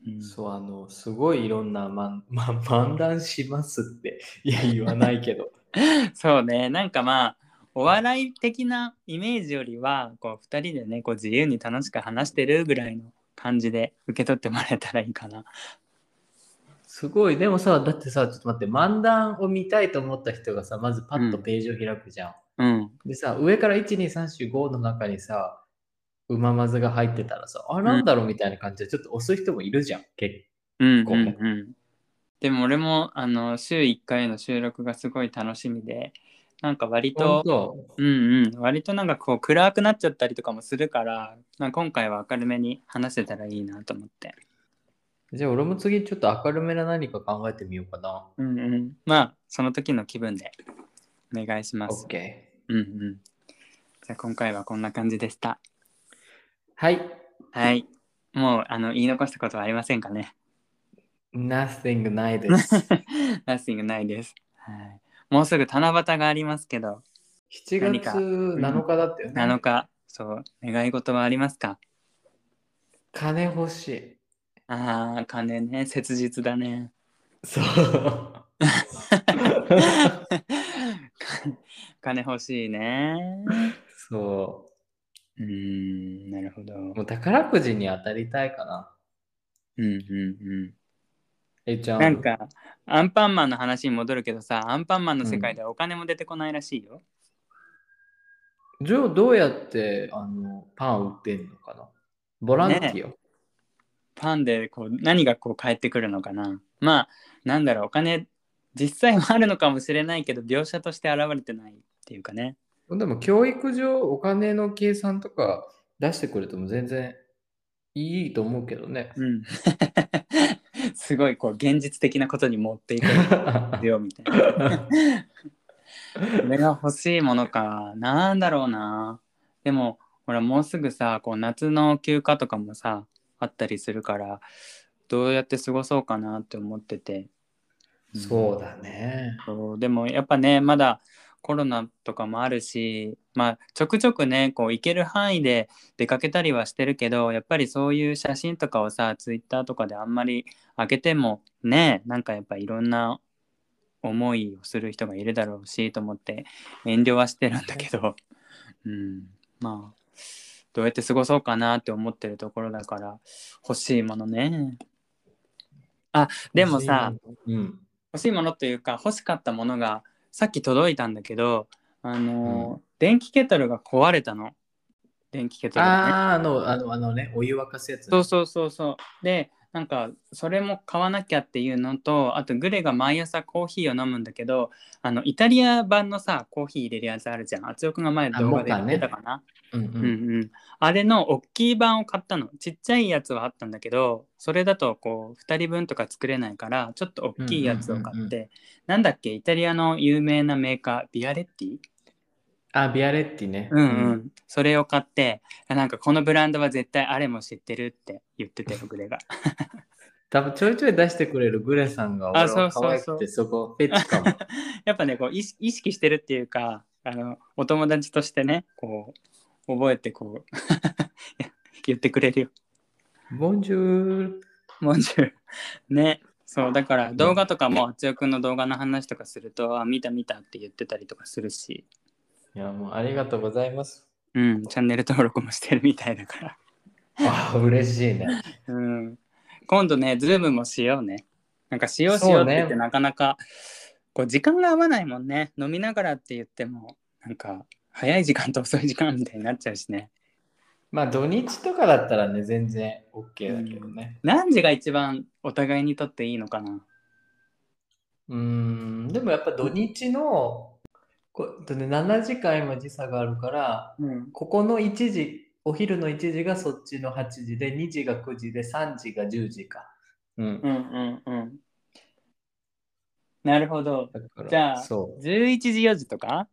S1: う。うん
S2: そう、あの、すごいいろんな、ま、ま、漫談しますって、いや、言わないけど。
S1: そうねなんかまあお笑い的なイメージよりはこう2人でねこう自由に楽しく話してるぐらいの感じで受け取ってもらえたらいいかな。
S2: すごい、でもさ、だってさ、ちょっと待って、漫談を見たいと思った人がさ、まずパッとページを開くじゃん。
S1: うん
S2: でさ、上から1、2、3、4、5の中にさ、うままずが入ってたらさ、あ、なんだろうみたいな感じでちょっと押す人もいるじゃん。結
S1: うん
S2: 構
S1: うんうん。でも俺もあの週1回の収録がすごい楽しみで、なんか割
S2: 構。
S1: と、うんうん、割となんかこう暗くなっちゃったりとかもするから、なんか今回は明るめに話せたらいいなと思って。
S2: じゃあ俺も次ちょっと明るめな何か考えてみようかな。
S1: うんうん。まあ、その時の気分でお願いします。
S2: OK。
S1: うんうん。じゃあ今回はこんな感じでした。
S2: はい。
S1: はい。もうあの言い残したことはありませんかね
S2: ？Nothing ないです。
S1: ?Nothing ないです。はい。もうすぐ七夕がありますけど、
S2: 7
S1: 何
S2: 月
S1: かうん
S2: 7日だったよね。
S1: 7日、そう、願い事はありますか？
S2: 金欲しい。
S1: ああ、金ね、切実だね。
S2: そう。
S1: 金欲しいね。
S2: そう
S1: ーん、なるほど。
S2: う。もう宝くじに当たりたいかな。
S1: うんうんうん。
S2: えいちゃん。
S1: なんか、アンパンマンの話に戻るけどさ、アンパンマンの世界ではお金も出てこないらしいよ。
S2: じゃあどうやってあのパン売ってんのかなボランティア、
S1: パンでこう何がこう返ってくるのかな。まあ、なんだろう、お金、実際はあるのかもしれないけど、描写として現れてないっていうかね。
S2: でも教育上お金の計算とか出してくれても全然いいと思うけどね。
S1: うん。すごいこう現実的なことに持っていくよみたいな。これが欲しいものか。なんだろうな。でも、ほら、もうすぐさ、こう夏の休暇とかもさ、あったりするから、どうやって過ごそうかなって思ってて。うん
S2: そうだね。
S1: そうでもやっぱねまだコロナとかもあるしまあちょくちょくねこう行ける範囲で出かけたりはしてるけどやっぱりそういう写真とかをさツイッターとかであんまり上げてもねなんかやっぱいろんな思いをする人がいるだろうしと思って遠慮はしてるんだけど、うん、まあどうやって過ごそうかなって思ってるところだから欲しいものね。あでもさ、
S2: うん。
S1: 欲しいものというか欲しかったものがさっき届いたんだけどあのー電気ケトルが壊れたの。電気ケトルがね。
S2: ああ、あの、あの、あのね、お湯沸かすやつ、
S1: そうそうそうそう。でなんかそれも買わなきゃっていうのとあとグレが毎朝コーヒーを飲むんだけどあのイタリア版のさコーヒー入れるやつあるじゃん。厚代くんが前動画で言ってたかな
S2: うんう
S1: うんんうん、あれの大きい版を買ったの。ちっちゃいやつはあったんだけどそれだとこう2人分とか作れないからちょっと大きいやつを買って、
S2: うんうんうん
S1: なんだっけ？イタリアの有名なメーカービアレッティ？
S2: あ、ビアレッティね。
S1: うんうん、それを買ってなんかこのブランドは絶対あれも知ってるって言ってたよグレが。
S2: 多分ちょいちょい出してくれるグレさんが俺
S1: あそう
S2: は可愛くてそこフェチかも。
S1: やっぱねこう意識意識してるっていうかあのお友達としてねこう覚えてこう 言ってくれるよ
S2: ボンジュール。
S1: もんじゅう。ね。そう、だから動画とかも、あつよくんの動画の話とかすると、あ、見た見たって言ってたりとかするし、
S2: いや、もうありがとうございます。
S1: うん、チャンネル登録もしてるみたいだから。
S2: あ、嬉しいね。
S1: うん。今度ね、ズームもしようね。なんかしようしようって言って、なかなか、こう、時間が合わないもんね。飲みながらって言っても、なんか、早い時間と遅い時間みたいになっちゃうしね。
S2: まあ土日とかだったらね、全然 OK だけどね。
S1: 何時が一番お互いにとっていいのかな
S2: うーん、でもやっぱ土日の、こうね、7時間今時差があるから、
S1: うん。
S2: ここの1時、お昼の1時がそっちの8時で、2時が9時で、3時が10時か。うん。
S1: うんうんうん。なるほど。じゃあ
S2: そう。
S1: 11時4時とか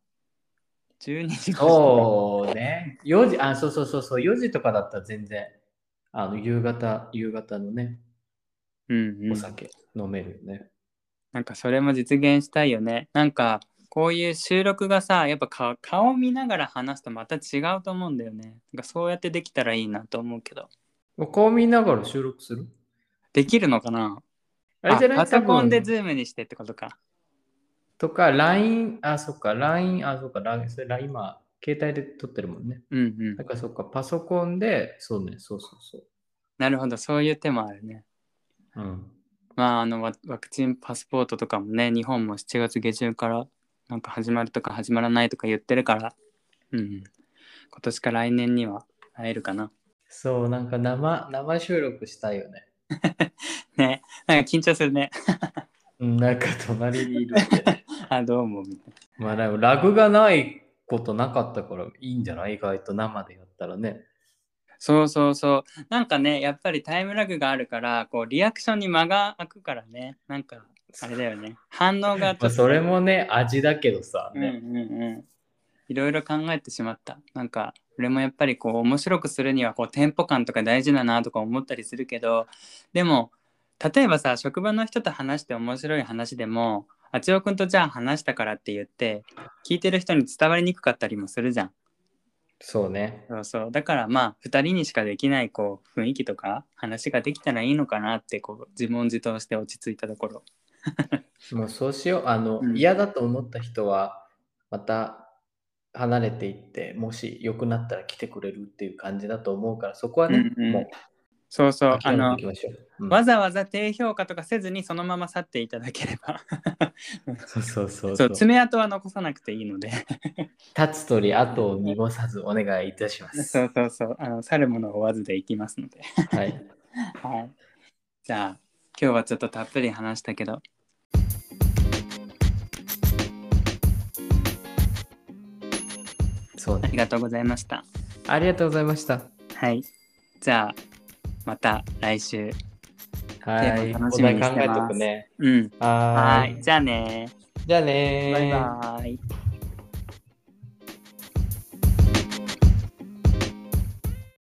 S1: ?12 時5時とか
S2: そうね。4時、あ、そうそうそうそう、4時とかだったら全然、あの、夕方、夕方のね、
S1: うんうん
S2: お酒飲めるよね。
S1: なんかそれも実現したいよね。なんかこういう収録がさ、やっぱか顔見ながら話すとまた違うと思うんだよね。なんかそうやってできたらいいなと思うけど。
S2: 顔見ながら収録する？
S1: できるのかな？
S2: あれじゃない？
S1: パソコンでズームにしてってことか。
S2: とか、LINE、あ、そっか、LINE、あ、そっか、LINE、それ今、携帯で撮ってるもんね。
S1: うんうん
S2: だ。からそっか、パソコンで、そうね、そうそうそ
S1: なるほど、そういう手もあるね。
S2: う。うん。
S1: まあ、あのワワクチンパスポートとかもね、日本も7月下旬からなんか始まるとか始まらないとか言ってるから、うん。今年か来年には会えるかな。
S2: そう、なんか生、生収録したいよね。
S1: ね。なんか緊張するね。
S2: うんなんか隣にいるって。
S1: あ、どうも、みたい
S2: まあでもラグがないことなかったからいいんじゃない？意外と生でやったらね。
S1: な。そうそうそう。なんかね、やっぱりタイムラグがあるから、こう、リアクションに間が空くからね。なんか、あれだよね。反応が
S2: まあそれもね、味だけどさ、
S1: うん
S2: ね。
S1: うんうん。いろいろ考えてしまった。なんか、俺もやっぱりこう、面白くするには、こう、テンポ感とか大事だなとか思ったりするけど、でも、例えばさ、職場の人と話して面白い話でも、あちおくんとじゃあ話したからって言って、聞いてる人に伝わりにくかったりもするじゃん。
S2: そうね。
S1: そうそう。だからまあ、二人にしかできない、こう、雰囲気とか、話ができたらいいのかなって、こう、自問自答して落ち着いたところ。
S2: もうそうしよう。あの、
S1: うん
S2: 嫌だと思った人は、また離れていって、もし良くなったら来てくれるっていう感じだと思うから、そこはね、
S1: うんうん
S2: も
S1: そうそうう。あの
S2: う。うん
S1: わざわざ低評価とかせずにそのまま去っていただければ
S2: そうそうそう
S1: そ
S2: そうう。
S1: 爪痕は残さなくていいので
S2: 立つ鳥後を濁さずお願いいたします。
S1: そうそうそうあの去るものを追わずでいきますので
S2: はい。
S1: はいじゃあ今日はちょっとたっぷり話したけど
S2: そうね。
S1: ありがとうございました
S2: ありがとうございました。
S1: はいじゃあまた来週。
S2: はい。
S1: 楽しみ
S2: 題考え
S1: にしてます。
S2: とくね。
S1: うん。
S2: はい。
S1: い。じゃあね
S2: じゃあねー。
S1: バイバイ